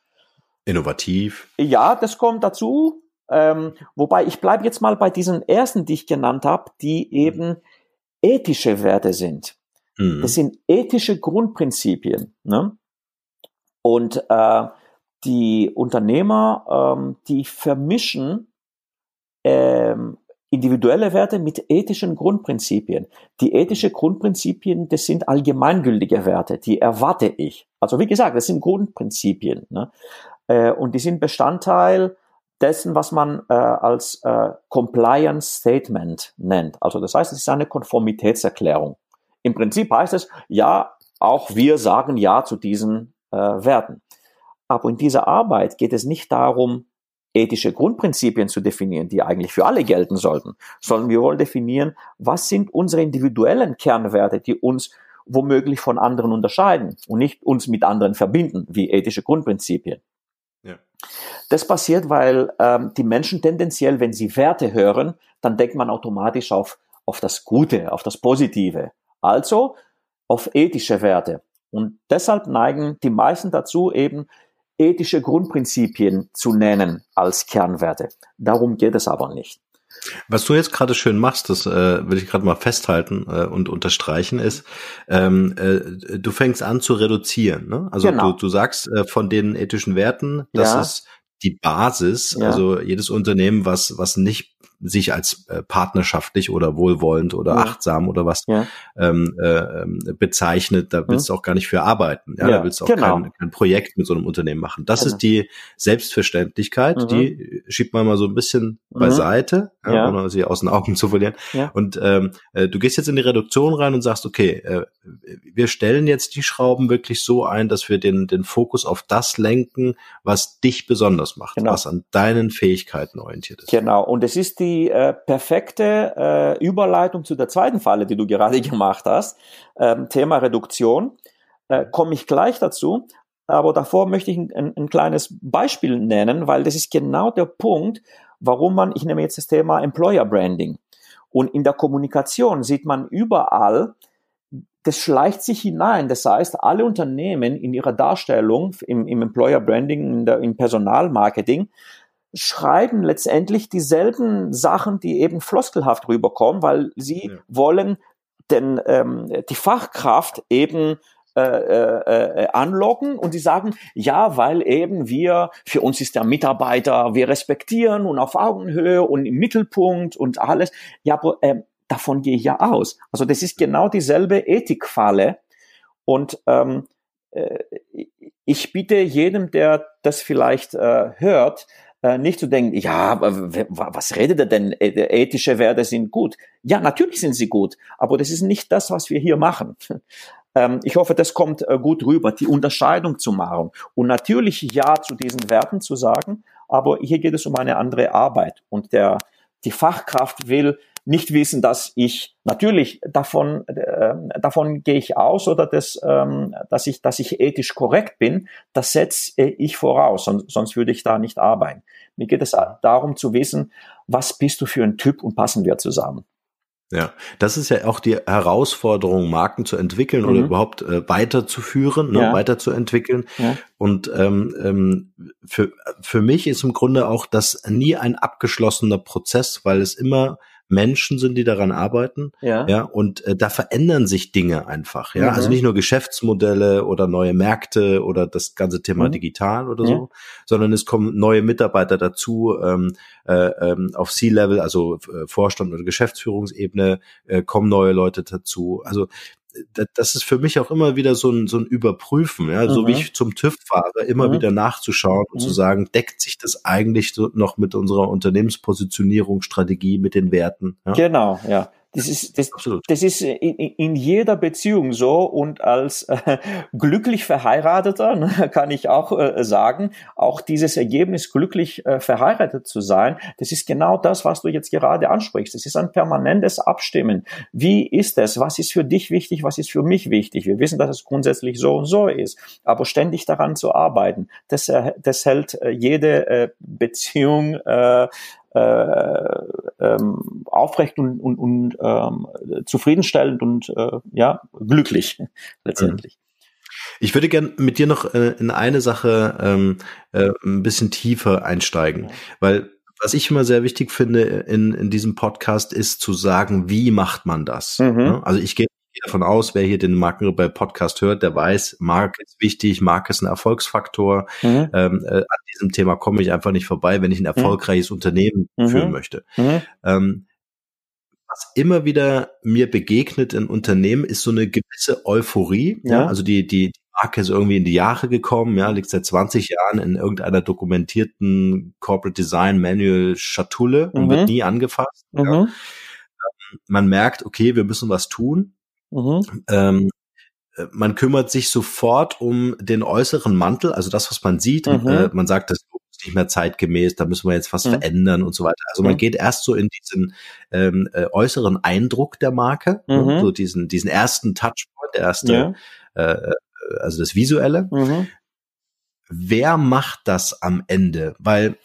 Innovativ. Ja, das kommt dazu. Ähm, wobei ich bleibe jetzt mal bei diesen ersten, die ich genannt habe, die eben ethische Werte sind. Mhm. Das sind ethische Grundprinzipien. Ne? Und äh, die Unternehmer, ähm, die vermischen ähm, individuelle Werte mit ethischen Grundprinzipien. Die ethischen Grundprinzipien, das sind allgemeingültige Werte, die erwarte ich. Also wie gesagt, das sind Grundprinzipien. Ne? Äh, und die sind Bestandteil dessen, was man äh, als äh, Compliance Statement nennt. Also das heißt, es ist eine Konformitätserklärung. Im Prinzip heißt es, ja, auch wir sagen ja zu diesen äh, Werten. Aber in dieser Arbeit geht es nicht darum, ethische Grundprinzipien zu definieren, die eigentlich für alle gelten sollten, sondern wir wollen definieren, was sind unsere individuellen Kernwerte, die uns womöglich von anderen unterscheiden und nicht uns mit anderen verbinden, wie ethische Grundprinzipien. Das passiert, weil ähm, die Menschen tendenziell, wenn sie Werte hören, dann denkt man automatisch auf, auf das Gute, auf das Positive. Also auf ethische Werte. Und deshalb neigen die meisten dazu, eben ethische Grundprinzipien zu nennen als Kernwerte. Darum geht es aber nicht. Was du jetzt gerade schön machst, das äh, will ich gerade mal festhalten äh, und unterstreichen, ist, ähm, äh, du fängst an zu reduzieren. Ne? Also genau. du, du sagst äh, von den ethischen Werten, das ja. ist die Basis. Ja. Also jedes Unternehmen, was was nicht sich als äh, partnerschaftlich oder wohlwollend oder ja. achtsam oder was ja. ähm, äh, ähm, bezeichnet, da willst mhm. du auch gar nicht für arbeiten. Ja, da willst du auch genau. kein, kein Projekt mit so einem Unternehmen machen. Das genau. ist die Selbstverständlichkeit, mhm. die schiebt man mal so ein bisschen mhm. beiseite, ja, ohne sie aus den Augen zu verlieren. Und ähm, äh, du gehst jetzt in die Reduktion rein und sagst, okay, äh, wir stellen jetzt die Schrauben wirklich so ein, dass wir den, den Fokus auf das lenken, was dich besonders macht, genau. was an deinen Fähigkeiten orientiert ist. Genau. Und es ist die die äh, perfekte äh, Überleitung zu der zweiten Falle, die du gerade gemacht hast, ähm, Thema Reduktion. Äh, Komme ich gleich dazu. Aber davor möchte ich ein, ein, kleines Beispiel nennen, weil das ist genau der Punkt, warum man, ich nehme jetzt das Thema Employer Branding. Und in der Kommunikation sieht man überall, das schleicht sich hinein. Das heißt, alle Unternehmen in ihrer Darstellung im, im Employer Branding, der, im Personalmarketing, schreiben letztendlich dieselben Sachen, die eben floskelhaft rüberkommen, weil sie ja. wollen denn ähm, die Fachkraft eben äh, äh, äh, anlocken und sie sagen, ja, weil eben wir, für uns ist der Mitarbeiter, wir respektieren und auf Augenhöhe und im Mittelpunkt und alles. Ja, aber äh, davon gehe ich ja aus. Also das ist genau dieselbe Ethikfalle und ähm, äh, ich bitte jedem, der das vielleicht äh, hört, nicht zu denken, ja, was redet er denn? Ethische Werte sind gut. Ja, natürlich sind sie gut, aber das ist nicht das, was wir hier machen. Ähm, ich hoffe, das kommt äh, gut rüber, die Unterscheidung zu machen und natürlich Ja zu diesen Werten zu sagen, aber hier geht es um eine andere Arbeit und der, die Fachkraft will nicht wissen, dass ich natürlich davon äh, davon gehe ich aus oder dass ähm, dass ich dass ich ethisch korrekt bin, das setze ich voraus, sonst, sonst würde ich da nicht arbeiten. Mir geht es darum zu wissen, was bist du für ein Typ und passen wir zusammen. Ja, das ist ja auch die Herausforderung, Marken zu entwickeln mhm. oder überhaupt äh, weiterzuführen, ne, ja. weiterzuentwickeln. Ja. Und ähm, ähm, für, für mich ist im Grunde auch das nie ein abgeschlossener Prozess, weil es immer Menschen sind, die daran arbeiten. Ja. ja und äh, da verändern sich Dinge einfach. Ja, mhm. also nicht nur Geschäftsmodelle oder neue Märkte oder das ganze Thema mhm. digital oder so, ja. sondern es kommen neue Mitarbeiter dazu ähm, äh, ähm, auf C-Level, also äh, Vorstand oder Geschäftsführungsebene äh, kommen neue Leute dazu. Also das ist für mich auch immer wieder so ein, so ein Überprüfen, ja, mhm. so wie mhm. ich zum TÜV fahre, immer mhm. wieder nachzuschauen und mhm. zu sagen, deckt sich das eigentlich so noch mit unserer Unternehmenspositionierung, Strategie, mit den Werten? Ja? Genau, ja. Das ist, das, das ist in, in, jeder Beziehung so und als äh, glücklich Verheirateter ne, kann ich auch äh, sagen, auch dieses Ergebnis glücklich äh, verheiratet zu sein, das ist genau das, was du jetzt gerade ansprichst. Das ist ein permanentes Abstimmen. Wie ist es? Was ist für dich wichtig? Was ist für mich wichtig? Wir wissen, dass es grundsätzlich so und so ist, aber ständig daran zu arbeiten, das, äh, das hält äh, jede äh, Beziehung äh, äh, ähm, aufrecht und, und, und ähm, zufriedenstellend und äh, ja glücklich letztendlich. Mhm. Ich würde gern mit dir noch äh, in eine Sache ähm, äh, ein bisschen tiefer einsteigen, ja. weil was ich immer sehr wichtig finde in, in diesem Podcast ist zu sagen, wie macht man das? Mhm. Ne? Also ich gehe davon aus, wer hier den Markenrebell Podcast hört, der weiß, Marke ist wichtig, Marke ist ein Erfolgsfaktor. Mhm. Ähm, äh, an diesem Thema komme ich einfach nicht vorbei, wenn ich ein mhm. erfolgreiches mhm. Unternehmen führen möchte. Mhm. Ähm, was immer wieder mir begegnet in Unternehmen, ist so eine gewisse Euphorie. Ja. ja? Also die, die, die Marke ist irgendwie in die Jahre gekommen, ja, liegt seit 20 Jahren in irgendeiner dokumentierten Corporate Design Manual Schatulle und wird mhm. nie angefasst. Ja. Ähm, man merkt, okay, wir müssen was tun. Mhm. Ähm, äh, man kümmert sich sofort um den äußeren Mantel, also das, was man sieht. Mhm. Äh, man sagt, das ist nicht mehr zeitgemäß, da müssen wir jetzt was mhm. verändern und so weiter. Also man mhm. geht erst so in diesen ähm, äh, äußeren Eindruck der Marke, ne? mhm. so diesen, diesen ersten Touchpoint, der erste, ja. äh, äh also das Visuelle. Mhm. Wer macht das am Ende? Weil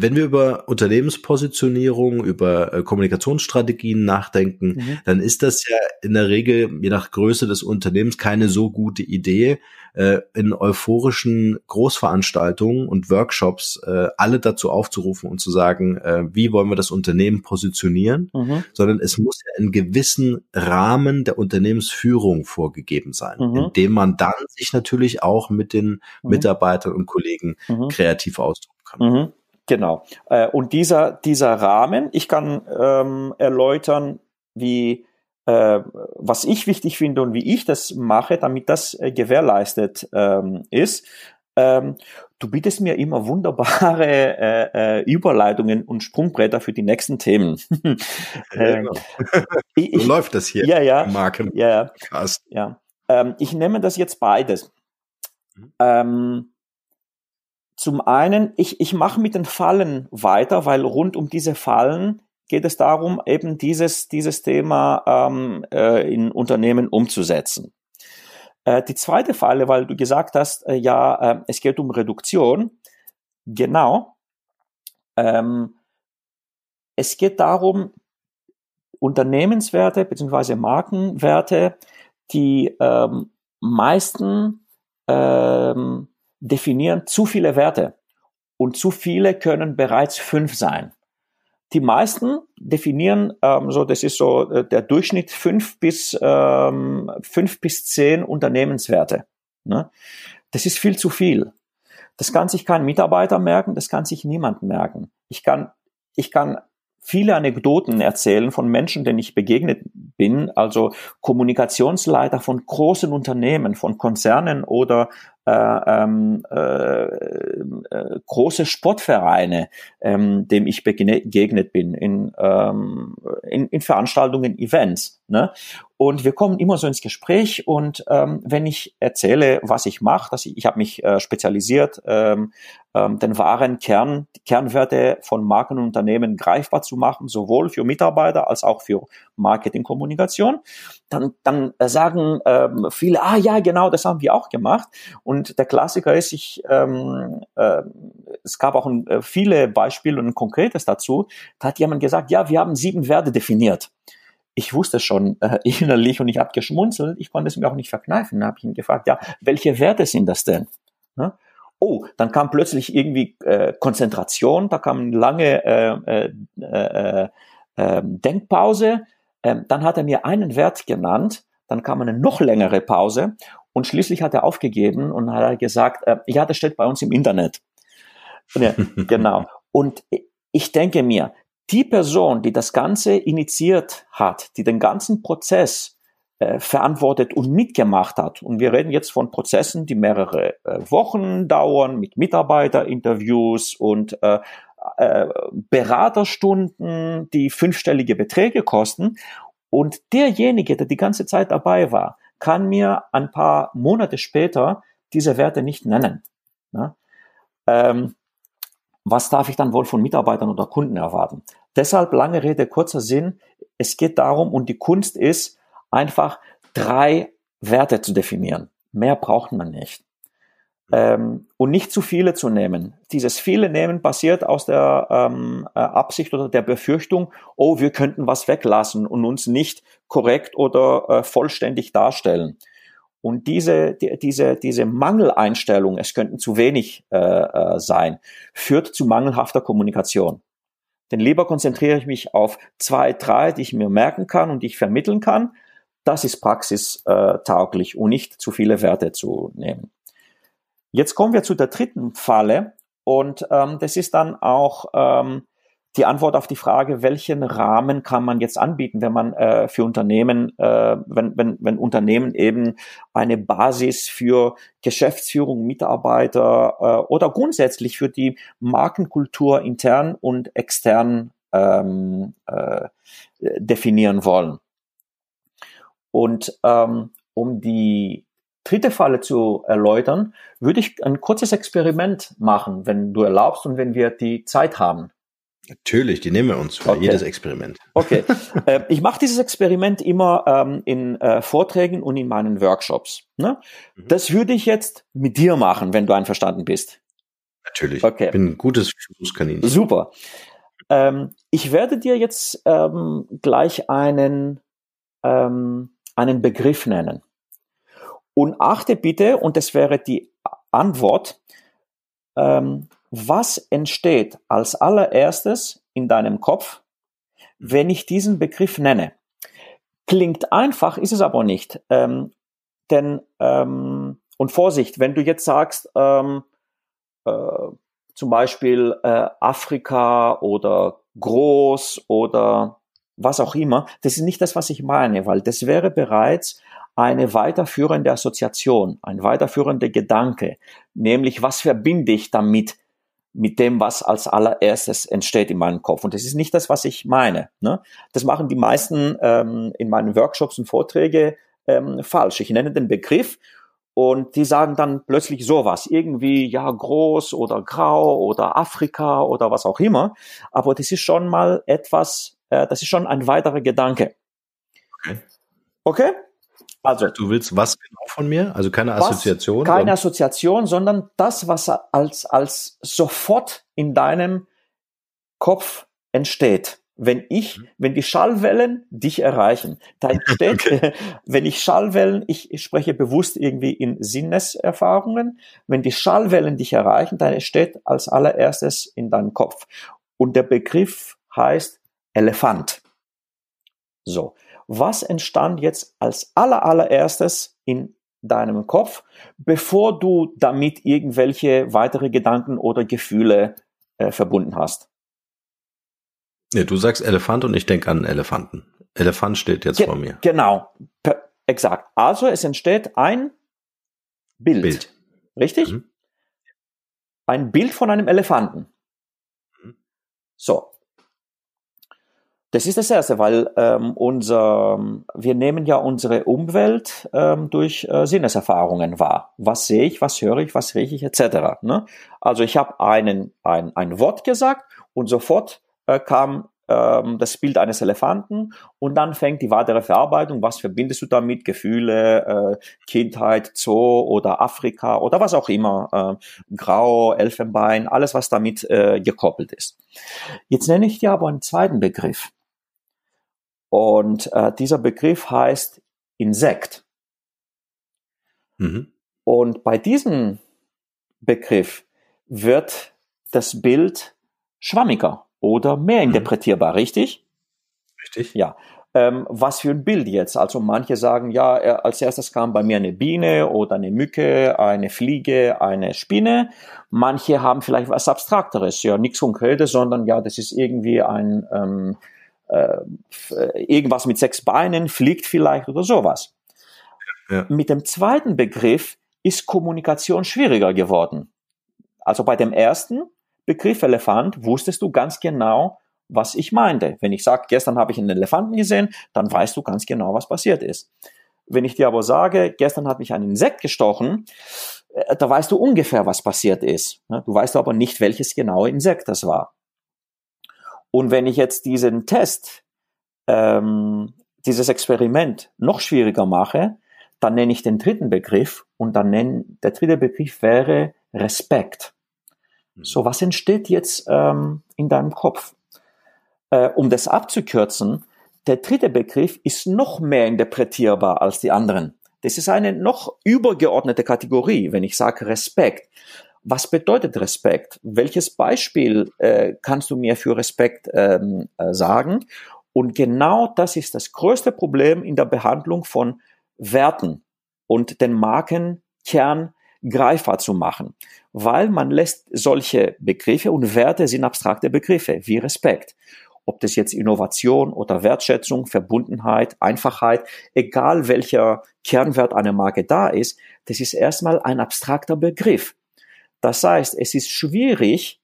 wenn wir über Unternehmenspositionierung, über äh, Kommunikationsstrategien nachdenken, mhm. dann ist das ja in der Regel, je nach Größe des Unternehmens, keine so gute Idee, äh, in euphorischen Großveranstaltungen und Workshops äh, alle dazu aufzurufen und zu sagen, äh, wie wollen wir das Unternehmen positionieren, mhm. sondern es muss ja in gewissen Rahmen der Unternehmensführung vorgegeben sein, mhm. indem man dann sich natürlich auch mit den mhm. Mitarbeitern und Kollegen mhm. kreativ ausdrücken kann. Genau. Äh, und dieser, dieser Rahmen, ich kann ähm, erläutern, wie äh, was ich wichtig finde und wie ich das mache, damit das äh, gewährleistet ähm, ist. Ähm, du bietest mir immer wunderbare äh, äh, Überleitungen und Sprungbretter für die nächsten Themen. ähm, genau. ich, so läuft das hier. Ja, ja. Marken. Ja, ja. Ähm, ich nehme das jetzt beides. Mhm. Ähm, zum einen, ich, ich mache mit den Fallen weiter, weil rund um diese Fallen geht es darum, eben dieses, dieses Thema ähm, äh, in Unternehmen umzusetzen. Äh, die zweite Falle, weil du gesagt hast, äh, ja, äh, es geht um Reduktion. Genau. Ähm, es geht darum, Unternehmenswerte bzw. Markenwerte, die ähm, meisten ähm, definieren zu viele Werte und zu viele können bereits fünf sein. Die meisten definieren ähm, so, das ist so äh, der Durchschnitt fünf bis ähm, fünf bis zehn Unternehmenswerte. Ne? Das ist viel zu viel. Das kann sich kein Mitarbeiter merken, das kann sich niemand merken. Ich kann ich kann viele Anekdoten erzählen von Menschen, denen ich begegnet bin, also Kommunikationsleiter von großen Unternehmen, von Konzernen oder ähm, äh, äh, große Sportvereine, ähm, dem ich begegnet bin in, ähm, in, in Veranstaltungen, Events. Ne? Und wir kommen immer so ins Gespräch und ähm, wenn ich erzähle, was ich mache, dass ich, ich habe mich äh, spezialisiert, ähm, ähm, den wahren Kern, die Kernwerte von Marken und Unternehmen greifbar zu machen, sowohl für Mitarbeiter als auch für Marketingkommunikation, dann, dann sagen ähm, viele, ah ja, genau, das haben wir auch gemacht. Und der Klassiker ist, ich, ähm, äh, es gab auch ein, äh, viele Beispiele und ein konkretes dazu, da hat jemand gesagt, ja, wir haben sieben Werte definiert ich wusste schon äh, innerlich und ich habe geschmunzelt, ich konnte es mir auch nicht verkneifen. habe ich ihn gefragt, ja, welche Werte sind das denn? Ne? Oh, dann kam plötzlich irgendwie äh, Konzentration, da kam eine lange äh, äh, äh, äh, Denkpause, ähm, dann hat er mir einen Wert genannt, dann kam eine noch längere Pause und schließlich hat er aufgegeben und hat gesagt, äh, ja, das steht bei uns im Internet. Ja, genau. Und ich denke mir, die Person, die das Ganze initiiert hat, die den ganzen Prozess äh, verantwortet und mitgemacht hat, und wir reden jetzt von Prozessen, die mehrere äh, Wochen dauern, mit Mitarbeiterinterviews und äh, äh, Beraterstunden, die fünfstellige Beträge kosten. Und derjenige, der die ganze Zeit dabei war, kann mir ein paar Monate später diese Werte nicht nennen. Ne? Ähm, was darf ich dann wohl von Mitarbeitern oder Kunden erwarten? Deshalb lange Rede, kurzer Sinn. Es geht darum, und die Kunst ist einfach drei Werte zu definieren. Mehr braucht man nicht. Ähm, und nicht zu viele zu nehmen. Dieses viele nehmen passiert aus der ähm, äh, Absicht oder der Befürchtung, oh, wir könnten was weglassen und uns nicht korrekt oder äh, vollständig darstellen. Und diese, die, diese, diese Mangeleinstellung, es könnten zu wenig äh, äh, sein, führt zu mangelhafter Kommunikation. Denn lieber konzentriere ich mich auf zwei, drei, die ich mir merken kann und die ich vermitteln kann. Das ist praxistauglich und nicht zu viele Werte zu nehmen. Jetzt kommen wir zu der dritten Falle und ähm, das ist dann auch ähm, die Antwort auf die Frage, welchen Rahmen kann man jetzt anbieten, wenn man äh, für Unternehmen, äh, wenn, wenn, wenn Unternehmen eben eine Basis für Geschäftsführung, Mitarbeiter äh, oder grundsätzlich für die Markenkultur intern und extern ähm, äh, definieren wollen. Und ähm, um die dritte Falle zu erläutern, würde ich ein kurzes Experiment machen, wenn du erlaubst und wenn wir die Zeit haben. Natürlich, die nehmen wir uns für okay. jedes Experiment. Okay, äh, ich mache dieses Experiment immer ähm, in äh, Vorträgen und in meinen Workshops. Ne? Mhm. Das würde ich jetzt mit dir machen, wenn du einverstanden bist. Natürlich. Okay. Ich bin ein gutes Fußkaninchen. Super. Ähm, ich werde dir jetzt ähm, gleich einen, ähm, einen Begriff nennen. Und achte bitte, und das wäre die Antwort, ähm, was entsteht als allererstes in deinem Kopf, wenn ich diesen Begriff nenne? Klingt einfach, ist es aber nicht. Ähm, denn, ähm, und Vorsicht, wenn du jetzt sagst, ähm, äh, zum Beispiel äh, Afrika oder groß oder was auch immer, das ist nicht das, was ich meine, weil das wäre bereits eine weiterführende Assoziation, ein weiterführender Gedanke, nämlich was verbinde ich damit, mit dem, was als allererstes entsteht in meinem Kopf. Und das ist nicht das, was ich meine. Ne? Das machen die meisten ähm, in meinen Workshops und Vorträge ähm, falsch. Ich nenne den Begriff und die sagen dann plötzlich sowas, irgendwie ja groß oder grau oder Afrika oder was auch immer. Aber das ist schon mal etwas äh, das ist schon ein weiterer Gedanke. Okay. Also. Du willst was genau von mir? Also keine Assoziation? Was, keine Assoziation, sondern das, was als, als sofort in deinem Kopf entsteht. Wenn ich, mhm. wenn die Schallwellen dich erreichen, da entsteht, okay. wenn ich Schallwellen, ich, ich spreche bewusst irgendwie in Sinneserfahrungen, wenn die Schallwellen dich erreichen, dann entsteht als allererstes in deinem Kopf. Und der Begriff heißt Elefant. So. Was entstand jetzt als aller, allererstes in deinem Kopf, bevor du damit irgendwelche weitere Gedanken oder Gefühle äh, verbunden hast? Ja, du sagst Elefant und ich denke an Elefanten. Elefant steht jetzt Ge vor mir. Genau, per exakt. Also es entsteht ein Bild. Bild. Richtig? Mhm. Ein Bild von einem Elefanten. Mhm. So. Das ist das Erste, weil ähm, unser, wir nehmen ja unsere Umwelt ähm, durch äh, Sinneserfahrungen wahr. Was sehe ich, was höre ich, was rieche ich, etc. Ne? Also ich habe einen ein, ein Wort gesagt und sofort äh, kam ähm, das Bild eines Elefanten und dann fängt die weitere Verarbeitung. Was verbindest du damit? Gefühle, äh, Kindheit, Zoo oder Afrika oder was auch immer, äh, Grau, Elfenbein, alles was damit äh, gekoppelt ist. Jetzt nenne ich dir aber einen zweiten Begriff. Und äh, dieser Begriff heißt Insekt. Mhm. Und bei diesem Begriff wird das Bild schwammiger oder mehr mhm. interpretierbar, richtig? Richtig. Ja. Ähm, was für ein Bild jetzt? Also manche sagen, ja, als erstes kam bei mir eine Biene oder eine Mücke, eine Fliege, eine Spinne. Manche haben vielleicht was Abstrakteres, ja, nichts Konkretes, sondern ja, das ist irgendwie ein ähm, äh, irgendwas mit sechs Beinen, fliegt vielleicht oder sowas. Ja. Mit dem zweiten Begriff ist Kommunikation schwieriger geworden. Also bei dem ersten Begriff Elefant wusstest du ganz genau, was ich meinte. Wenn ich sage, gestern habe ich einen Elefanten gesehen, dann weißt du ganz genau, was passiert ist. Wenn ich dir aber sage, gestern hat mich ein Insekt gestochen, äh, da weißt du ungefähr, was passiert ist. Du weißt aber nicht, welches genaue Insekt das war. Und wenn ich jetzt diesen Test, ähm, dieses Experiment noch schwieriger mache, dann nenne ich den dritten Begriff und dann nenne, der dritte Begriff wäre Respekt. So, was entsteht jetzt ähm, in deinem Kopf? Äh, um das abzukürzen, der dritte Begriff ist noch mehr interpretierbar als die anderen. Das ist eine noch übergeordnete Kategorie, wenn ich sage Respekt. Was bedeutet Respekt? Welches Beispiel äh, kannst du mir für Respekt ähm, äh, sagen? Und genau das ist das größte Problem in der Behandlung von Werten und den Markenkern greifbar zu machen, weil man lässt solche Begriffe und Werte sind abstrakte Begriffe wie Respekt. Ob das jetzt Innovation oder Wertschätzung, Verbundenheit, Einfachheit, egal welcher Kernwert einer Marke da ist, das ist erstmal ein abstrakter Begriff. Das heißt, es ist schwierig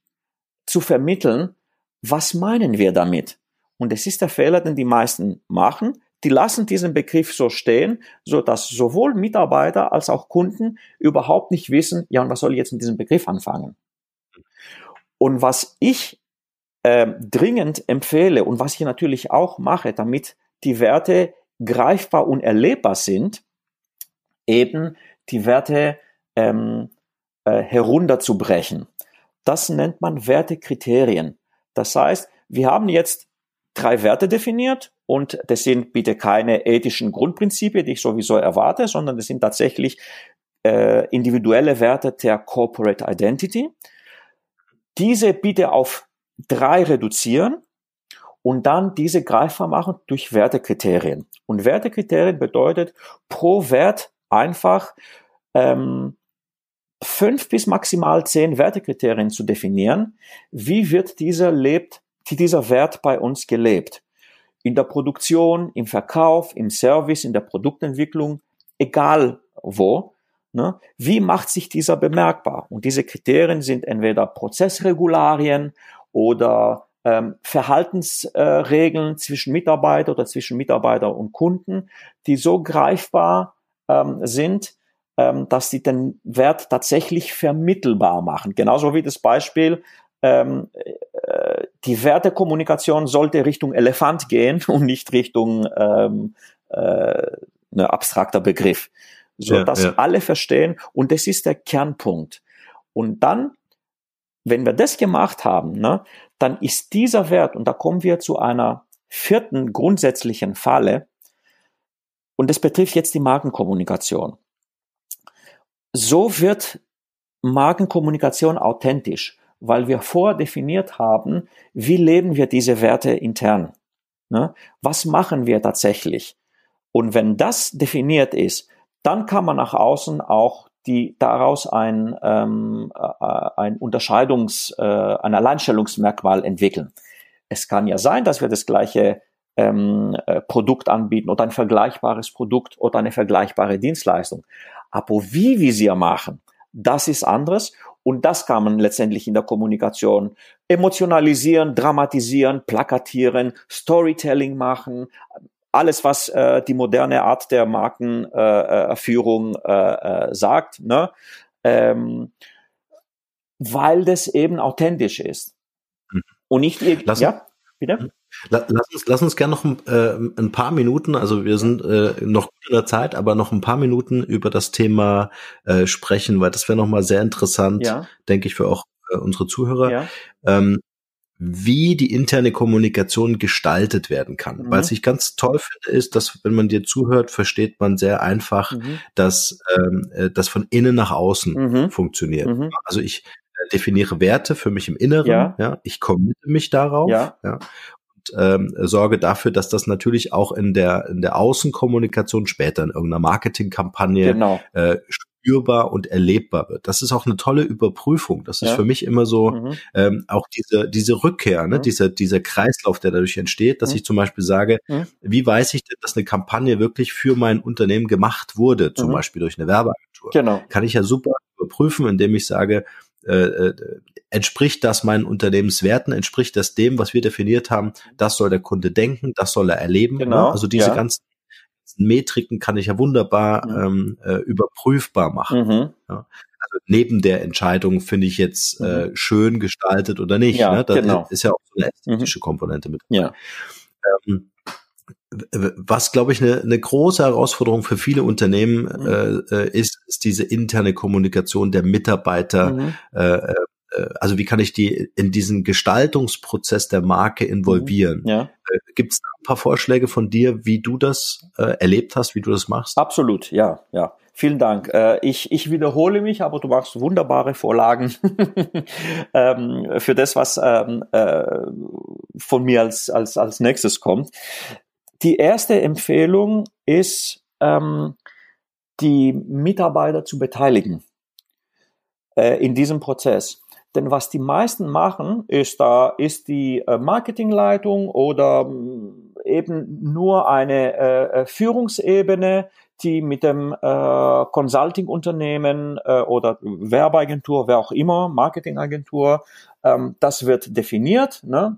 zu vermitteln, was meinen wir damit? Und es ist der Fehler, den die meisten machen die lassen diesen Begriff so stehen, so dass sowohl Mitarbeiter als auch Kunden überhaupt nicht wissen, ja, und was soll ich jetzt mit diesem Begriff anfangen? Und was ich äh, dringend empfehle und was ich natürlich auch mache, damit die Werte greifbar und erlebbar sind, eben die Werte ähm, äh, herunterzubrechen. Das nennt man Wertekriterien. Das heißt, wir haben jetzt drei Werte definiert und das sind bitte keine ethischen Grundprinzipien, die ich sowieso erwarte, sondern das sind tatsächlich äh, individuelle Werte der Corporate Identity. Diese bitte auf drei reduzieren und dann diese greifbar machen durch Wertekriterien. Und Wertekriterien bedeutet pro Wert einfach ähm, fünf bis maximal zehn Wertekriterien zu definieren. Wie wird dieser lebt, dieser Wert bei uns gelebt? in der Produktion, im Verkauf, im Service, in der Produktentwicklung, egal wo. Ne? Wie macht sich dieser bemerkbar? Und diese Kriterien sind entweder Prozessregularien oder ähm, Verhaltensregeln äh, zwischen Mitarbeiter oder zwischen Mitarbeiter und Kunden, die so greifbar ähm, sind, ähm, dass sie den Wert tatsächlich vermittelbar machen. Genauso wie das Beispiel ähm, äh, die Wertekommunikation sollte Richtung Elefant gehen und nicht Richtung ähm, äh, ne, abstrakter Begriff, so ja, dass ja. alle verstehen und das ist der Kernpunkt. Und dann, wenn wir das gemacht haben, ne, dann ist dieser Wert und da kommen wir zu einer vierten grundsätzlichen Falle und das betrifft jetzt die Markenkommunikation. So wird Markenkommunikation authentisch weil wir vordefiniert haben, wie leben wir diese Werte intern. Ne? Was machen wir tatsächlich? Und wenn das definiert ist, dann kann man nach außen auch die daraus ein, ähm, äh, ein Unterscheidungs-, äh, ein Alleinstellungsmerkmal entwickeln. Es kann ja sein, dass wir das gleiche ähm, äh, Produkt anbieten oder ein vergleichbares Produkt oder eine vergleichbare Dienstleistung. Aber wie wir sie machen, das ist anderes und das kann man letztendlich in der Kommunikation emotionalisieren, dramatisieren, plakatieren, Storytelling machen, alles, was äh, die moderne Art der Markenführung äh, äh, äh, sagt, ne? ähm, weil das eben authentisch ist. Mhm. Und nicht irgendwie, ja, bitte? Lass uns, lass uns gerne noch ein, äh, ein paar Minuten, also wir sind äh, noch gut in der Zeit, aber noch ein paar Minuten über das Thema äh, sprechen, weil das wäre nochmal sehr interessant, ja. denke ich, für auch äh, unsere Zuhörer. Ja. Ähm, wie die interne Kommunikation gestaltet werden kann. Mhm. Was ich ganz toll finde, ist, dass wenn man dir zuhört, versteht man sehr einfach, mhm. dass ähm, äh, das von innen nach außen mhm. funktioniert. Mhm. Also ich äh, definiere Werte für mich im Inneren, ja, ja ich committe mich darauf, ja. ja ähm, sorge dafür, dass das natürlich auch in der, in der Außenkommunikation später in irgendeiner Marketingkampagne genau. äh, spürbar und erlebbar wird. Das ist auch eine tolle Überprüfung. Das ist ja. für mich immer so mhm. ähm, auch diese diese Rückkehr, ne? Mhm. dieser dieser Kreislauf, der dadurch entsteht, dass mhm. ich zum Beispiel sage, mhm. wie weiß ich denn, dass eine Kampagne wirklich für mein Unternehmen gemacht wurde, zum mhm. Beispiel durch eine Werbeagentur? Genau. Kann ich ja super überprüfen, indem ich sage, äh, äh, entspricht das meinen Unternehmenswerten, entspricht das dem, was wir definiert haben, das soll der Kunde denken, das soll er erleben. Ne? Genau, ne? Also diese ja. ganzen Metriken kann ich ja wunderbar mhm. ähm, äh, überprüfbar machen. Mhm. Ja? Also neben der Entscheidung finde ich jetzt äh, mhm. schön gestaltet oder nicht. Ja, ne? Da genau. ist ja auch so eine ästhetische mhm. Komponente mit. Ja. Ähm, was, glaube ich, eine, eine große Herausforderung für viele Unternehmen mhm. äh, äh, ist, ist diese interne Kommunikation der Mitarbeiter. Mhm. Äh, äh, also wie kann ich die in diesen Gestaltungsprozess der Marke involvieren? Mhm. Ja. Äh, Gibt es ein paar Vorschläge von dir, wie du das äh, erlebt hast, wie du das machst? Absolut, ja, ja. Vielen Dank. Äh, ich, ich wiederhole mich, aber du machst wunderbare Vorlagen ähm, für das, was ähm, äh, von mir als, als, als nächstes kommt. Die erste Empfehlung ist, ähm, die Mitarbeiter zu beteiligen äh, in diesem Prozess. Denn was die meisten machen, ist, da ist die äh, Marketingleitung oder äh, eben nur eine äh, äh, Führungsebene, die mit dem äh, Consulting-Unternehmen oder Werbeagentur, wer auch immer, Marketingagentur, ähm, das wird definiert. Ne?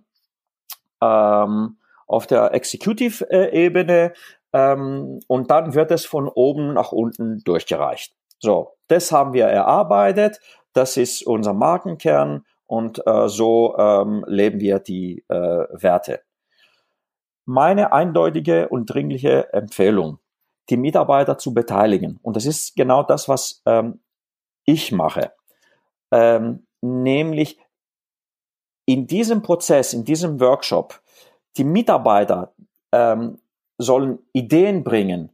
Ähm, auf der Executive-Ebene ähm, und dann wird es von oben nach unten durchgereicht. So, das haben wir erarbeitet, das ist unser Markenkern und äh, so ähm, leben wir die äh, Werte. Meine eindeutige und dringliche Empfehlung, die Mitarbeiter zu beteiligen. Und das ist genau das, was ähm, ich mache. Ähm, nämlich in diesem Prozess, in diesem Workshop die Mitarbeiter ähm, sollen Ideen bringen,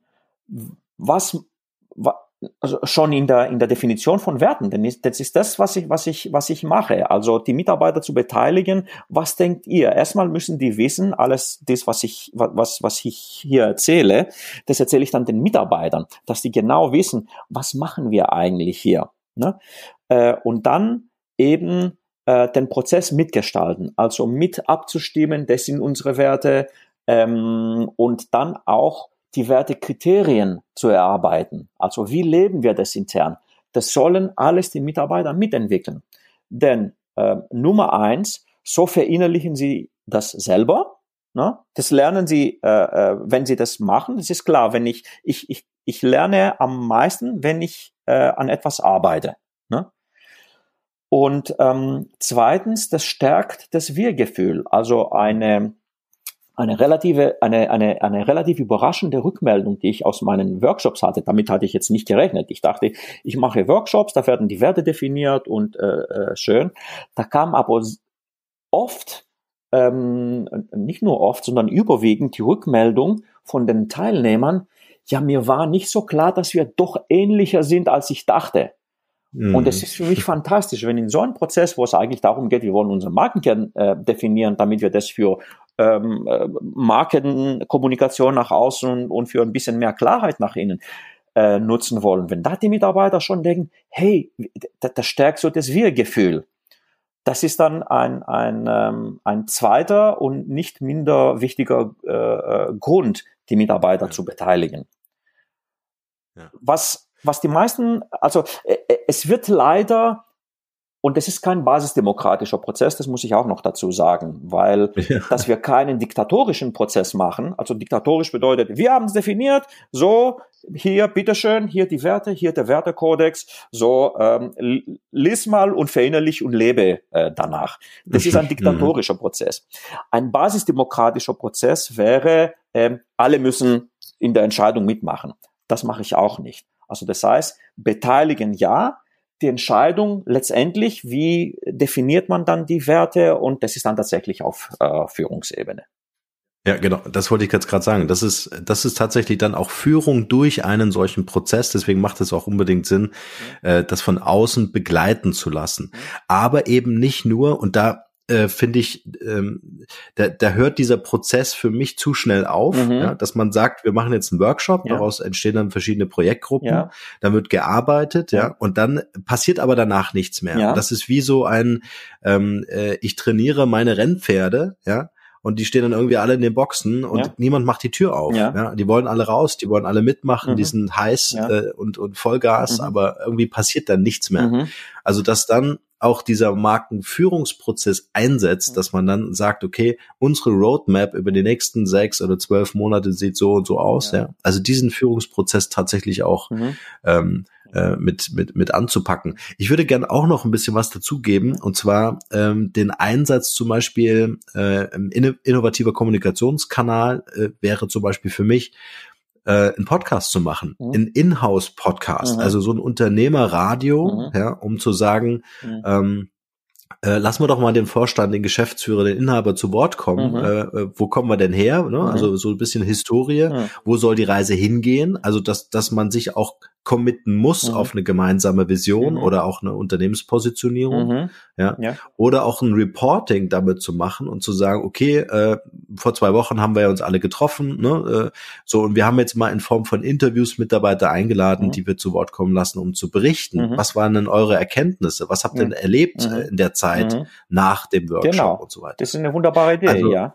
was, also schon in der, in der Definition von Werten, denn das ist das, was ich, was ich, was ich mache. Also die Mitarbeiter zu beteiligen. Was denkt ihr? Erstmal müssen die wissen, alles das, was ich, was, was ich hier erzähle, das erzähle ich dann den Mitarbeitern, dass die genau wissen, was machen wir eigentlich hier. Ne? Äh, und dann eben äh, den Prozess mitgestalten, also mit abzustimmen, das sind unsere Werte ähm, und dann auch die Wertekriterien zu erarbeiten. Also wie leben wir das intern? Das sollen alles die Mitarbeiter mitentwickeln. Denn äh, Nummer eins, so verinnerlichen sie das selber. Ne? Das lernen sie, äh, äh, wenn sie das machen. Das ist klar, wenn ich, ich, ich, ich lerne am meisten, wenn ich äh, an etwas arbeite. Ne? Und ähm, zweitens, das stärkt das Wir-Gefühl. Also eine, eine relative, eine, eine, eine relativ überraschende Rückmeldung, die ich aus meinen Workshops hatte. Damit hatte ich jetzt nicht gerechnet. Ich dachte, ich mache Workshops, da werden die Werte definiert und äh, äh, schön. Da kam aber oft, ähm, nicht nur oft, sondern überwiegend die Rückmeldung von den Teilnehmern, ja, mir war nicht so klar, dass wir doch ähnlicher sind, als ich dachte. Mhm. Und es ist für mich fantastisch, wenn in so einem Prozess, wo es eigentlich darum geht, wir wollen unseren Markenkern äh, definieren, damit wir das für ähm, äh, Markenkommunikation nach außen und für ein bisschen mehr Klarheit nach innen äh, nutzen wollen. Wenn da die Mitarbeiter schon denken, hey, das, das stärkt so das Wir-Gefühl. Das ist dann ein, ein, ähm, ein zweiter und nicht minder wichtiger äh, äh Grund, die Mitarbeiter ja. zu beteiligen. Ja. Was was die meisten, also äh, äh, es wird leider und das ist kein basisdemokratischer Prozess, das muss ich auch noch dazu sagen, weil ja. dass wir keinen diktatorischen Prozess machen, also diktatorisch bedeutet, wir haben es definiert, so hier bitteschön, hier die Werte, hier der Wertekodex, so ähm, lies mal und verinnerlich und lebe äh, danach. Das ist ein diktatorischer Prozess. Ein basisdemokratischer Prozess wäre, äh, alle müssen in der Entscheidung mitmachen. Das mache ich auch nicht. Also das heißt, beteiligen ja, die Entscheidung letztendlich, wie definiert man dann die Werte und das ist dann tatsächlich auf äh, Führungsebene. Ja, genau, das wollte ich jetzt gerade sagen. Das ist, das ist tatsächlich dann auch Führung durch einen solchen Prozess. Deswegen macht es auch unbedingt Sinn, äh, das von außen begleiten zu lassen. Aber eben nicht nur, und da äh, finde ich, ähm, da, da hört dieser Prozess für mich zu schnell auf, mhm. ja, dass man sagt, wir machen jetzt einen Workshop, ja. daraus entstehen dann verschiedene Projektgruppen, ja. dann wird gearbeitet, ja. und dann passiert aber danach nichts mehr. Ja. Das ist wie so ein, ähm, äh, ich trainiere meine Rennpferde, ja, und die stehen dann irgendwie alle in den Boxen und ja. niemand macht die Tür auf. Ja. ja. Die wollen alle raus, die wollen alle mitmachen, mhm. die sind heiß ja. äh, und, und Vollgas, mhm. aber irgendwie passiert dann nichts mehr. Mhm. Also dass dann auch dieser Markenführungsprozess einsetzt, dass man dann sagt, okay, unsere Roadmap über die nächsten sechs oder zwölf Monate sieht so und so aus. Ja. ja. Also diesen Führungsprozess tatsächlich auch mhm. ähm, äh, mit, mit, mit anzupacken. Ich würde gern auch noch ein bisschen was dazugeben, und zwar ähm, den Einsatz zum Beispiel äh, innovativer Kommunikationskanal äh, wäre zum Beispiel für mich äh, einen Podcast zu machen, mhm. ein Inhouse-Podcast, mhm. also so ein Unternehmerradio, mhm. ja, um zu sagen, mhm. ähm, äh, lassen wir doch mal den Vorstand, den Geschäftsführer, den Inhaber zu Wort kommen. Mhm. Äh, äh wo kommen wir denn her? Ne? Mhm. Also so ein bisschen Historie. Wo soll die Reise hingehen? Also dass, dass man sich auch committen muss mhm. auf eine gemeinsame Vision mhm. oder auch eine Unternehmenspositionierung, mhm. ja? ja? oder auch ein Reporting damit zu machen und zu sagen, okay, äh, vor zwei Wochen haben wir uns alle getroffen, ne? äh, so und wir haben jetzt mal in Form von Interviews Mitarbeiter eingeladen, mhm. die wir zu Wort kommen lassen, um zu berichten. Mhm. Was waren denn eure Erkenntnisse? Was habt ihr denn erlebt äh, in der Zeit nach dem Workshop genau. und so weiter? Das ist eine wunderbare Idee, also, ja.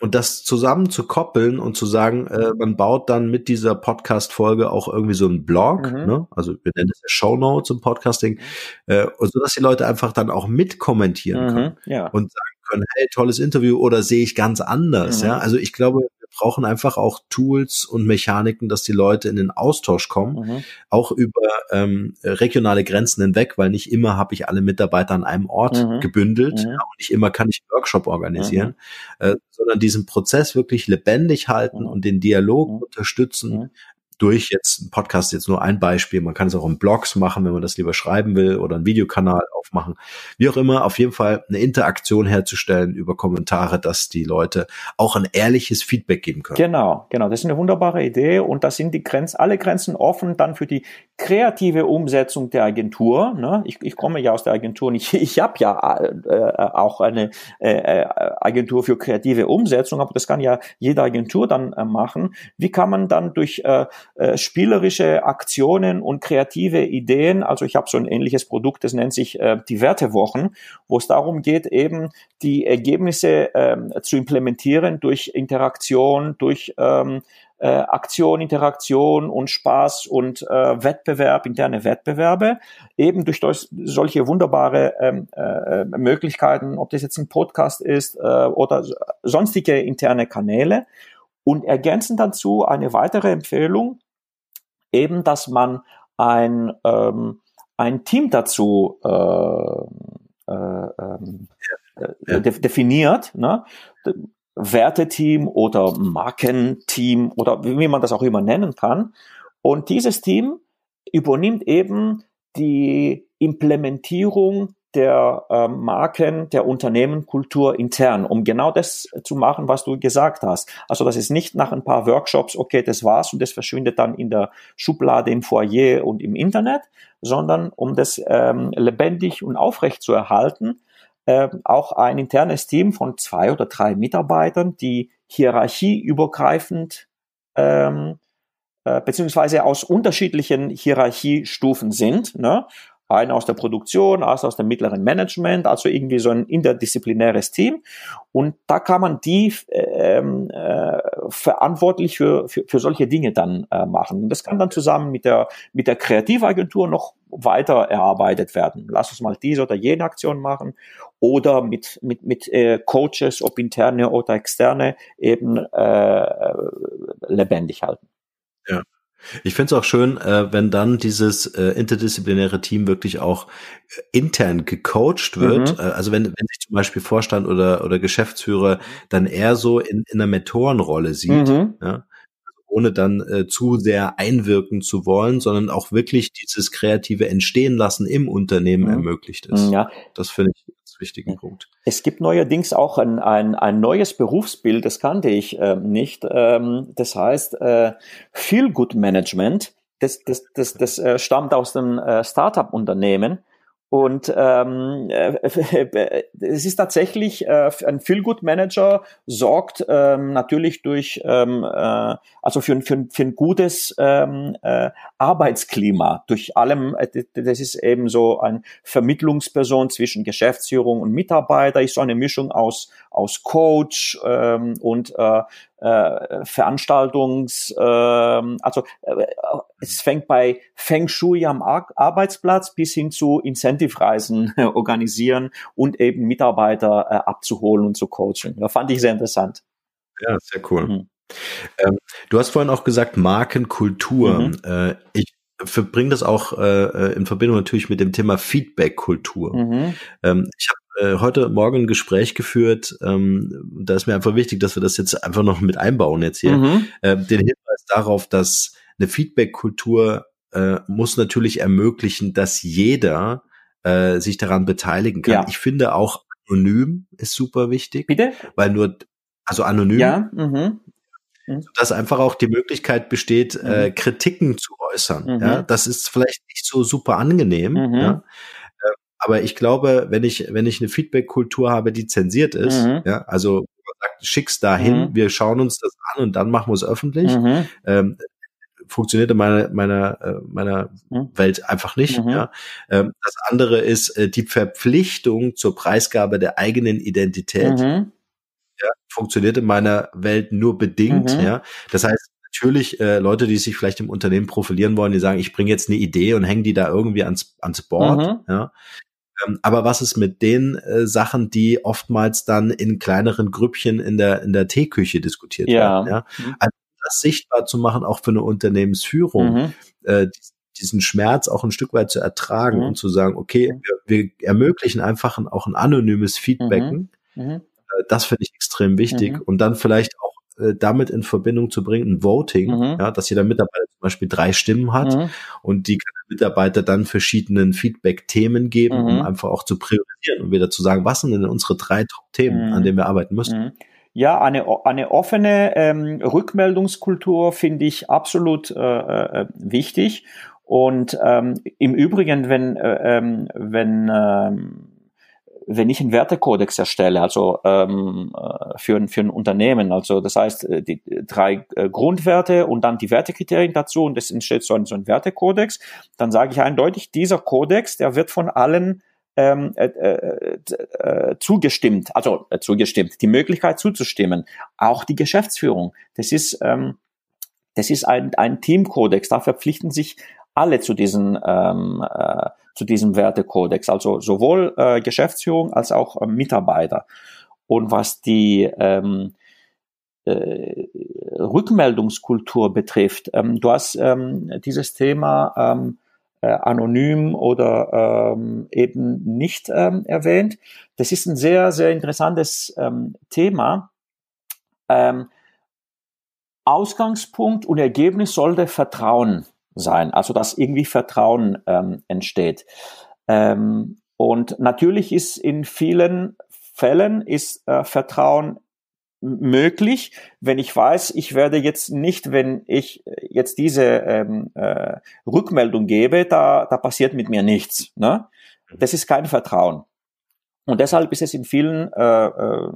Und das zusammen zu koppeln und zu sagen, äh, man baut dann mit dieser Podcast-Folge auch irgendwie so einen Blog, mhm. ne? also wir nennen das ja Show Notes im Podcasting, äh, so dass die Leute einfach dann auch mitkommentieren mhm. können ja. und sagen können, hey, tolles Interview oder sehe ich ganz anders. Mhm. Ja, also ich glaube, brauchen einfach auch Tools und Mechaniken, dass die Leute in den Austausch kommen, mhm. auch über ähm, regionale Grenzen hinweg, weil nicht immer habe ich alle Mitarbeiter an einem Ort mhm. gebündelt mhm. Ja, und nicht immer kann ich Workshop organisieren, mhm. äh, sondern diesen Prozess wirklich lebendig halten mhm. und den Dialog mhm. unterstützen, durch jetzt ein Podcast jetzt nur ein Beispiel. Man kann es auch in Blogs machen, wenn man das lieber schreiben will oder einen Videokanal aufmachen. Wie auch immer, auf jeden Fall eine Interaktion herzustellen über Kommentare, dass die Leute auch ein ehrliches Feedback geben können. Genau, genau. Das ist eine wunderbare Idee und da sind die Grenzen, alle Grenzen offen dann für die kreative Umsetzung der Agentur. Ne? Ich, ich komme ja aus der Agentur und ich, ich habe ja äh, auch eine äh, äh, Agentur für kreative Umsetzung, aber das kann ja jede Agentur dann äh, machen. Wie kann man dann durch äh, äh, spielerische Aktionen und kreative Ideen. Also ich habe so ein ähnliches Produkt, das nennt sich äh, die Wertewochen, wo es darum geht, eben die Ergebnisse ähm, zu implementieren durch Interaktion, durch ähm, äh, Aktion, Interaktion und Spaß und äh, Wettbewerb, interne Wettbewerbe, eben durch solche wunderbare ähm, äh, Möglichkeiten, ob das jetzt ein Podcast ist äh, oder sonstige interne Kanäle. Und ergänzen dazu eine weitere Empfehlung, eben, dass man ein, ähm, ein Team dazu äh, äh, ähm, äh, definiert, ne? Werteteam oder Markenteam oder wie man das auch immer nennen kann. Und dieses Team übernimmt eben die Implementierung der äh, Marken, der Unternehmenkultur intern, um genau das zu machen, was du gesagt hast. Also das ist nicht nach ein paar Workshops, okay, das war's und das verschwindet dann in der Schublade im Foyer und im Internet, sondern um das ähm, lebendig und aufrecht zu erhalten, äh, auch ein internes Team von zwei oder drei Mitarbeitern, die hierarchieübergreifend ähm, äh, beziehungsweise aus unterschiedlichen Hierarchiestufen sind. Ne? Einer aus der Produktion, einer aus dem mittleren Management, also irgendwie so ein interdisziplinäres Team. Und da kann man die ähm, äh, verantwortlich für, für, für solche Dinge dann äh, machen. Und das kann dann zusammen mit der, mit der Kreativagentur noch weiter erarbeitet werden. Lass uns mal diese oder jene Aktion machen oder mit, mit, mit äh, Coaches, ob interne oder externe, eben äh, lebendig halten. Ich finde es auch schön, äh, wenn dann dieses äh, interdisziplinäre Team wirklich auch äh, intern gecoacht wird. Mhm. Äh, also wenn, wenn sich zum Beispiel Vorstand oder, oder Geschäftsführer dann eher so in, in einer Mentorenrolle sieht, mhm. ja, also ohne dann äh, zu sehr einwirken zu wollen, sondern auch wirklich dieses kreative Entstehen lassen im Unternehmen mhm. ermöglicht ist. Ja. Das finde ich wichtigen Punkt. Es gibt neuerdings auch ein, ein, ein neues Berufsbild, das kannte ich äh, nicht. Ähm, das heißt äh, Feel Good Management. Das, das, das, das äh, stammt aus dem äh, Startup-Unternehmen. Und ähm, äh, es ist tatsächlich äh, ein Feel-Good Manager sorgt ähm, natürlich durch ähm, äh, also für, für, für ein gutes ähm, äh, Arbeitsklima. Durch allem äh, das ist eben so ein Vermittlungsperson zwischen Geschäftsführung und Mitarbeiter ist so eine Mischung aus aus Coach ähm, und äh, äh, Veranstaltungs, äh, also äh, es fängt bei Feng Shui am Ar Arbeitsplatz bis hin zu Incentive-Reisen äh, organisieren und eben Mitarbeiter äh, abzuholen und zu coachen. Das fand ich sehr interessant. Ja, sehr cool. Mhm. Ähm, du hast vorhin auch gesagt Markenkultur. Mhm. Äh, ich verbringe das auch äh, äh, in Verbindung natürlich mit dem Thema Feedback-Kultur. Mhm. Ähm, ich habe äh, heute Morgen ein Gespräch geführt. Ähm, da ist mir einfach wichtig, dass wir das jetzt einfach noch mit einbauen jetzt hier. Mhm. Äh, den Hinweis darauf, dass eine Feedback-Kultur äh, muss natürlich ermöglichen, dass jeder äh, sich daran beteiligen kann. Ja. Ich finde auch anonym ist super wichtig. Bitte? Weil nur, also anonym. Ja. Mhm. Mhm. Dass einfach auch die Möglichkeit besteht, äh, mhm. äh, Kritiken zu äußern. Mhm. Ja, das ist vielleicht nicht so super angenehm. Mhm. Ja, aber ich glaube, wenn ich, wenn ich eine Feedback-Kultur habe, die zensiert ist, mhm. ja, also man sagt, schick's dahin, mhm. wir schauen uns das an und dann machen wir es öffentlich, mhm. ähm, funktioniert in meiner, meiner, äh, meiner mhm. Welt einfach nicht. Mhm. Ja. Ähm, das andere ist äh, die Verpflichtung zur Preisgabe der eigenen Identität. Mhm. Ja, funktioniert in meiner Welt nur bedingt. Ja. Das heißt, natürlich äh, Leute, die sich vielleicht im Unternehmen profilieren wollen, die sagen, ich bringe jetzt eine Idee und hängen die da irgendwie ans, ans Board. Mhm. Ja. Ähm, aber was ist mit den äh, Sachen, die oftmals dann in kleineren Grüppchen in der, in der Teeküche diskutiert ja. werden? Ja? Mhm. Also das sichtbar zu machen, auch für eine Unternehmensführung, mhm. äh, diesen Schmerz auch ein Stück weit zu ertragen mhm. und zu sagen, okay, mhm. wir, wir ermöglichen einfach ein, auch ein anonymes Feedbacken. Mhm. mhm. Äh, das finde ich extrem wichtig. Und dann vielleicht auch äh, damit in Verbindung zu bringen, ein Voting, mhm. ja, dass jeder Mitarbeiter zum Beispiel drei Stimmen hat mhm. und die Mitarbeiter dann verschiedenen Feedback-Themen geben, mhm. um einfach auch zu priorisieren und wieder zu sagen, was sind denn unsere drei Top-Themen, an mhm. denen wir arbeiten müssen. Mhm. Ja, eine, eine offene ähm, Rückmeldungskultur finde ich absolut äh, äh, wichtig. Und ähm, im Übrigen, wenn, äh, ähm, wenn ähm, wenn ich einen Wertekodex erstelle, also ähm, äh, für, für ein Unternehmen, also das heißt äh, die drei äh, Grundwerte und dann die Wertekriterien dazu und es entsteht so ein, so ein Wertekodex, dann sage ich eindeutig, dieser Kodex, der wird von allen ähm, äh, äh, zugestimmt, also zugestimmt, die Möglichkeit zuzustimmen, auch die Geschäftsführung. Das ist ähm, das ist ein, ein Teamkodex, da verpflichten sich alle zu diesen ähm, äh, zu diesem Wertekodex, also sowohl äh, Geschäftsführung als auch äh, Mitarbeiter. Und was die ähm, äh, Rückmeldungskultur betrifft, ähm, du hast ähm, dieses Thema ähm, äh, anonym oder ähm, eben nicht ähm, erwähnt. Das ist ein sehr, sehr interessantes Thema. Ausgangspunkt und Ergebnis sollte Vertrauen sein, also dass irgendwie Vertrauen ähm, entsteht. Ähm, und natürlich ist in vielen Fällen ist äh, Vertrauen möglich, wenn ich weiß, ich werde jetzt nicht, wenn ich jetzt diese ähm, äh, Rückmeldung gebe, da, da passiert mit mir nichts. Ne? Das ist kein Vertrauen. Und deshalb ist es in vielen, äh, äh,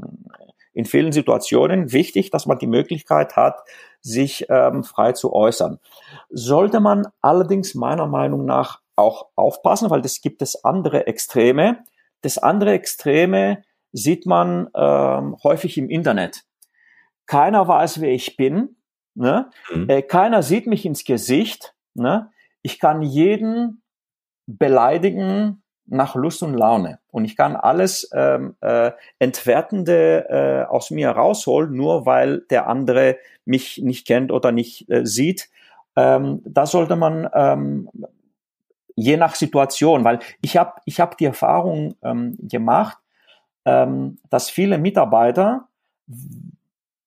in vielen Situationen wichtig, dass man die Möglichkeit hat, sich ähm, frei zu äußern. Sollte man allerdings meiner Meinung nach auch aufpassen, weil das gibt es andere Extreme. Das andere Extreme sieht man ähm, häufig im Internet. Keiner weiß, wer ich bin. Ne? Mhm. Äh, keiner sieht mich ins Gesicht. Ne? Ich kann jeden beleidigen nach Lust und Laune. Und ich kann alles ähm, äh, Entwertende äh, aus mir rausholen, nur weil der andere mich nicht kennt oder nicht äh, sieht. Ähm, da sollte man ähm, je nach Situation, weil ich habe ich hab die Erfahrung ähm, gemacht, ähm, dass viele Mitarbeiter,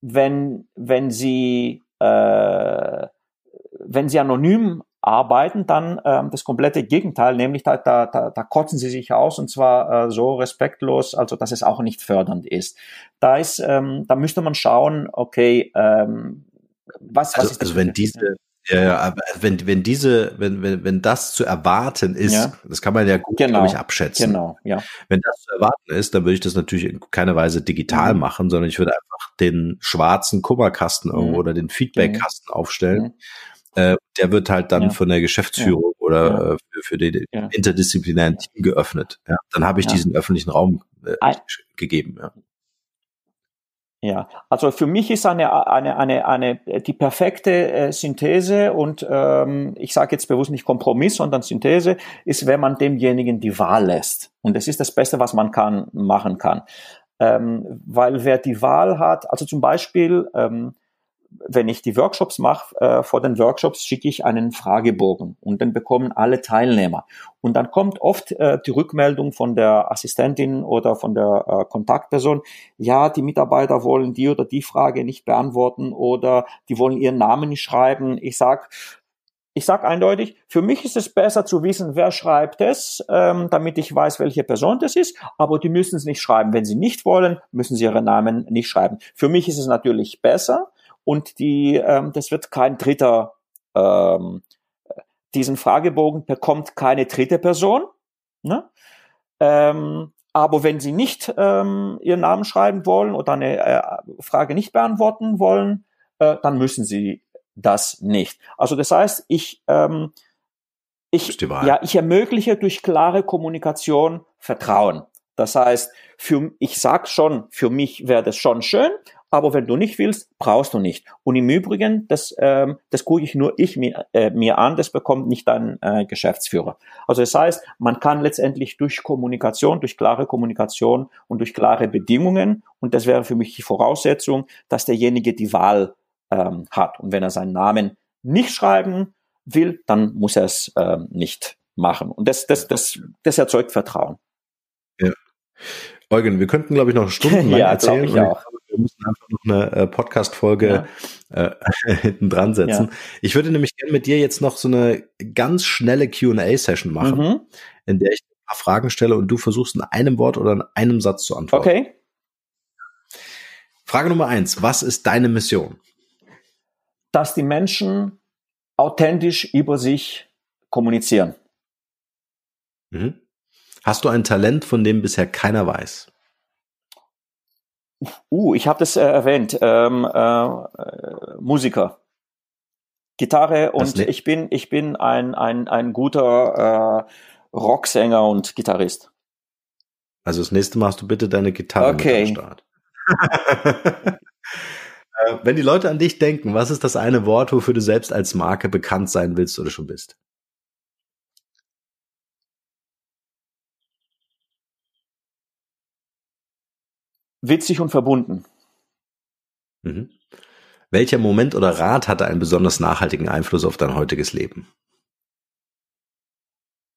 wenn, wenn sie, äh, wenn sie anonym arbeiten, dann ähm, das komplette Gegenteil, nämlich da, da, da, da kotzen sie sich aus und zwar äh, so respektlos, also dass es auch nicht fördernd ist. Da ist, ähm, da müsste man schauen, okay, ähm, was, also, was ist also wenn diese ja, ja, aber wenn, wenn diese, wenn, wenn, wenn das zu erwarten ist, ja. das kann man ja gut, genau. glaube ich, abschätzen. Genau, ja. Wenn das zu erwarten ist, dann würde ich das natürlich in keiner Weise digital mhm. machen, sondern ich würde einfach den schwarzen Kummerkasten irgendwo mhm. oder den Feedbackkasten mhm. aufstellen. Äh, der wird halt dann ja. von der Geschäftsführung ja. oder ja. Äh, für, für den interdisziplinären Team geöffnet. Ja, dann habe ich diesen öffentlichen Raum äh, gegeben. Ja. Ja, also für mich ist eine, eine, eine, eine die perfekte äh, Synthese und ähm, ich sage jetzt bewusst nicht Kompromiss, sondern Synthese ist, wenn man demjenigen die Wahl lässt. Und das ist das Beste, was man kann machen kann. Ähm, weil wer die Wahl hat, also zum Beispiel ähm, wenn ich die Workshops mache, äh, vor den Workshops schicke ich einen Fragebogen und den bekommen alle Teilnehmer. Und dann kommt oft äh, die Rückmeldung von der Assistentin oder von der äh, Kontaktperson, ja, die Mitarbeiter wollen die oder die Frage nicht beantworten oder die wollen ihren Namen nicht schreiben. Ich sag, ich sag eindeutig, für mich ist es besser zu wissen, wer schreibt es, ähm, damit ich weiß, welche Person das ist, aber die müssen es nicht schreiben. Wenn sie nicht wollen, müssen sie ihren Namen nicht schreiben. Für mich ist es natürlich besser, und die, ähm, das wird kein dritter, ähm, diesen Fragebogen bekommt keine dritte Person. Ne? Ähm, aber wenn Sie nicht ähm, Ihren Namen schreiben wollen oder eine äh, Frage nicht beantworten wollen, äh, dann müssen Sie das nicht. Also das heißt, ich, ähm, ich, ja, ich ermögliche durch klare Kommunikation Vertrauen. Das heißt, für, ich sag schon, für mich wäre das schon schön, aber wenn du nicht willst, brauchst du nicht. Und im Übrigen, das, ähm, das gucke ich nur ich mir, äh, mir an, das bekommt nicht dein äh, Geschäftsführer. Also das heißt, man kann letztendlich durch Kommunikation, durch klare Kommunikation und durch klare Bedingungen, und das wäre für mich die Voraussetzung, dass derjenige die Wahl ähm, hat. Und wenn er seinen Namen nicht schreiben will, dann muss er es ähm, nicht machen. Und das, das, das, das erzeugt Vertrauen. Ja. Eugen, wir könnten, glaube ich, noch stundenlang ja, erzählen. Ich auch. Wir müssen einfach noch eine äh, Podcast-Folge ja. äh, hinten dran setzen. Ja. Ich würde nämlich gerne mit dir jetzt noch so eine ganz schnelle Q&A-Session machen, mhm. in der ich ein paar Fragen stelle und du versuchst in einem Wort oder in einem Satz zu antworten. Okay. Frage Nummer eins. Was ist deine Mission? Dass die Menschen authentisch über sich kommunizieren. Mhm. Hast du ein Talent, von dem bisher keiner weiß? Uh, ich habe das äh, erwähnt. Ähm, äh, Musiker. Gitarre und ich bin ich bin ein ein ein guter äh, Rocksänger und Gitarrist. Also das nächste Mal hast du bitte deine Gitarre okay. mit am Start. Äh, wenn die Leute an dich denken, was ist das eine Wort, wofür du selbst als Marke bekannt sein willst oder schon bist? Witzig und verbunden. Mhm. Welcher Moment oder Rat hatte einen besonders nachhaltigen Einfluss auf dein heutiges Leben?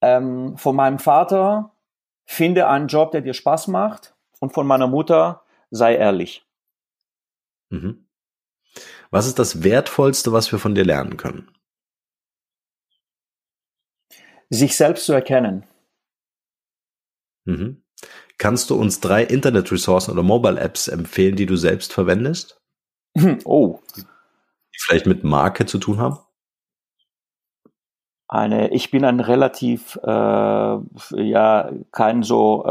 ähm, von meinem Vater, finde einen Job, der dir Spaß macht. Und von meiner Mutter, sei ehrlich. Mhm. Was ist das Wertvollste, was wir von dir lernen können? Sich selbst zu erkennen. Mhm. Kannst du uns drei Internet-Ressourcen oder Mobile-Apps empfehlen, die du selbst verwendest? Oh. Die vielleicht mit Marke zu tun haben? Eine, ich bin ein relativ, äh, ja, kein so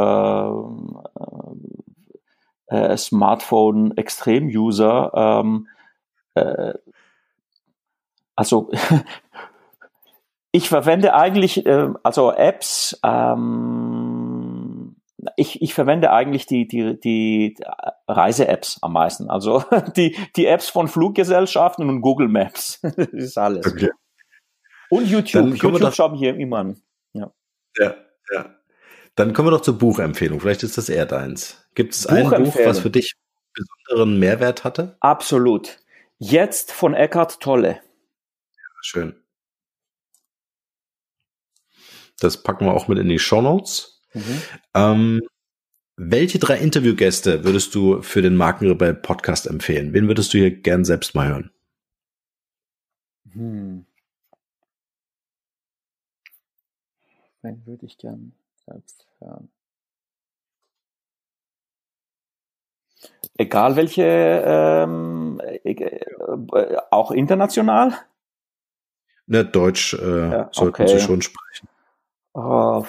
äh, äh, Smartphone-Extrem-User. Ähm, äh, also ich verwende eigentlich, äh, also Apps, ähm, ich, ich verwende eigentlich die, die, die Reise-Apps am meisten. Also die, die Apps von Fluggesellschaften und Google Maps. das ist alles. Okay. Und YouTube. Dann YouTube doch, schauen wir immer an. Ja. ja, ja. Dann kommen wir doch zur Buchempfehlung. Vielleicht ist das eher deins. Gibt es ein Buch, was für dich besonderen Mehrwert hatte? Absolut. Jetzt von Eckhart Tolle. Ja, schön. Das packen wir auch mit in die Show Notes. Mhm. Ähm, welche drei Interviewgäste würdest du für den Markenrebell Podcast empfehlen? Wen würdest du hier gern selbst mal hören? Hm. Wen würde ich gern selbst hören? Egal welche, ähm, äh, auch international? Ne, Deutsch äh, ja, sollten okay. Sie schon sprechen. Oh,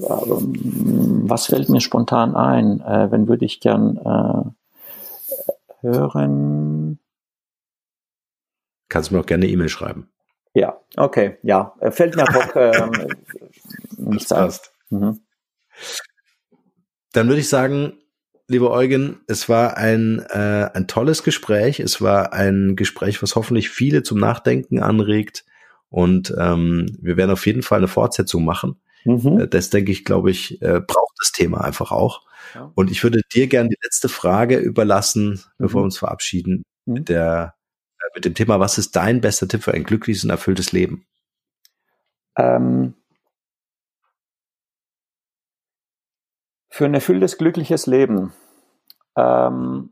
was fällt mir spontan ein? Äh, wenn würde ich gern äh, hören? Kannst du mir auch gerne eine E-Mail schreiben. Ja, okay, ja. Äh, fällt mir auch ähm, nichts ein. Mhm. Dann würde ich sagen, lieber Eugen, es war ein, äh, ein tolles Gespräch. Es war ein Gespräch, was hoffentlich viele zum Nachdenken anregt. Und ähm, wir werden auf jeden Fall eine Fortsetzung machen. Mhm. Äh, das denke ich, glaube ich, äh, braucht das Thema einfach auch. Ja. Und ich würde dir gerne die letzte Frage überlassen, mhm. bevor wir uns verabschieden, mhm. mit der äh, mit dem Thema, was ist dein bester Tipp für ein glückliches und erfülltes Leben? Ähm, für ein erfülltes, glückliches Leben. Ähm,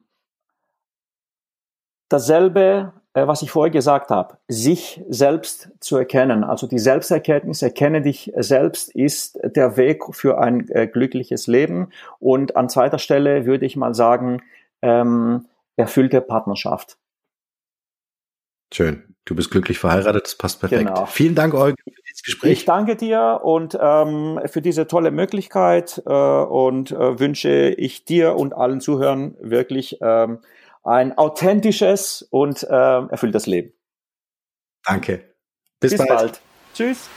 dasselbe was ich vorher gesagt habe, sich selbst zu erkennen. Also die Selbsterkenntnis, erkenne dich selbst, ist der Weg für ein äh, glückliches Leben. Und an zweiter Stelle würde ich mal sagen, ähm, erfüllte Partnerschaft. Schön. Du bist glücklich verheiratet, das passt perfekt. Genau. Vielen Dank, Eugen, für dieses Gespräch. Ich danke dir und ähm, für diese tolle Möglichkeit äh, und äh, wünsche ich dir und allen Zuhörern wirklich ähm, ein authentisches und äh, erfülltes Leben. Danke. Bis, Bis bald. bald. Tschüss.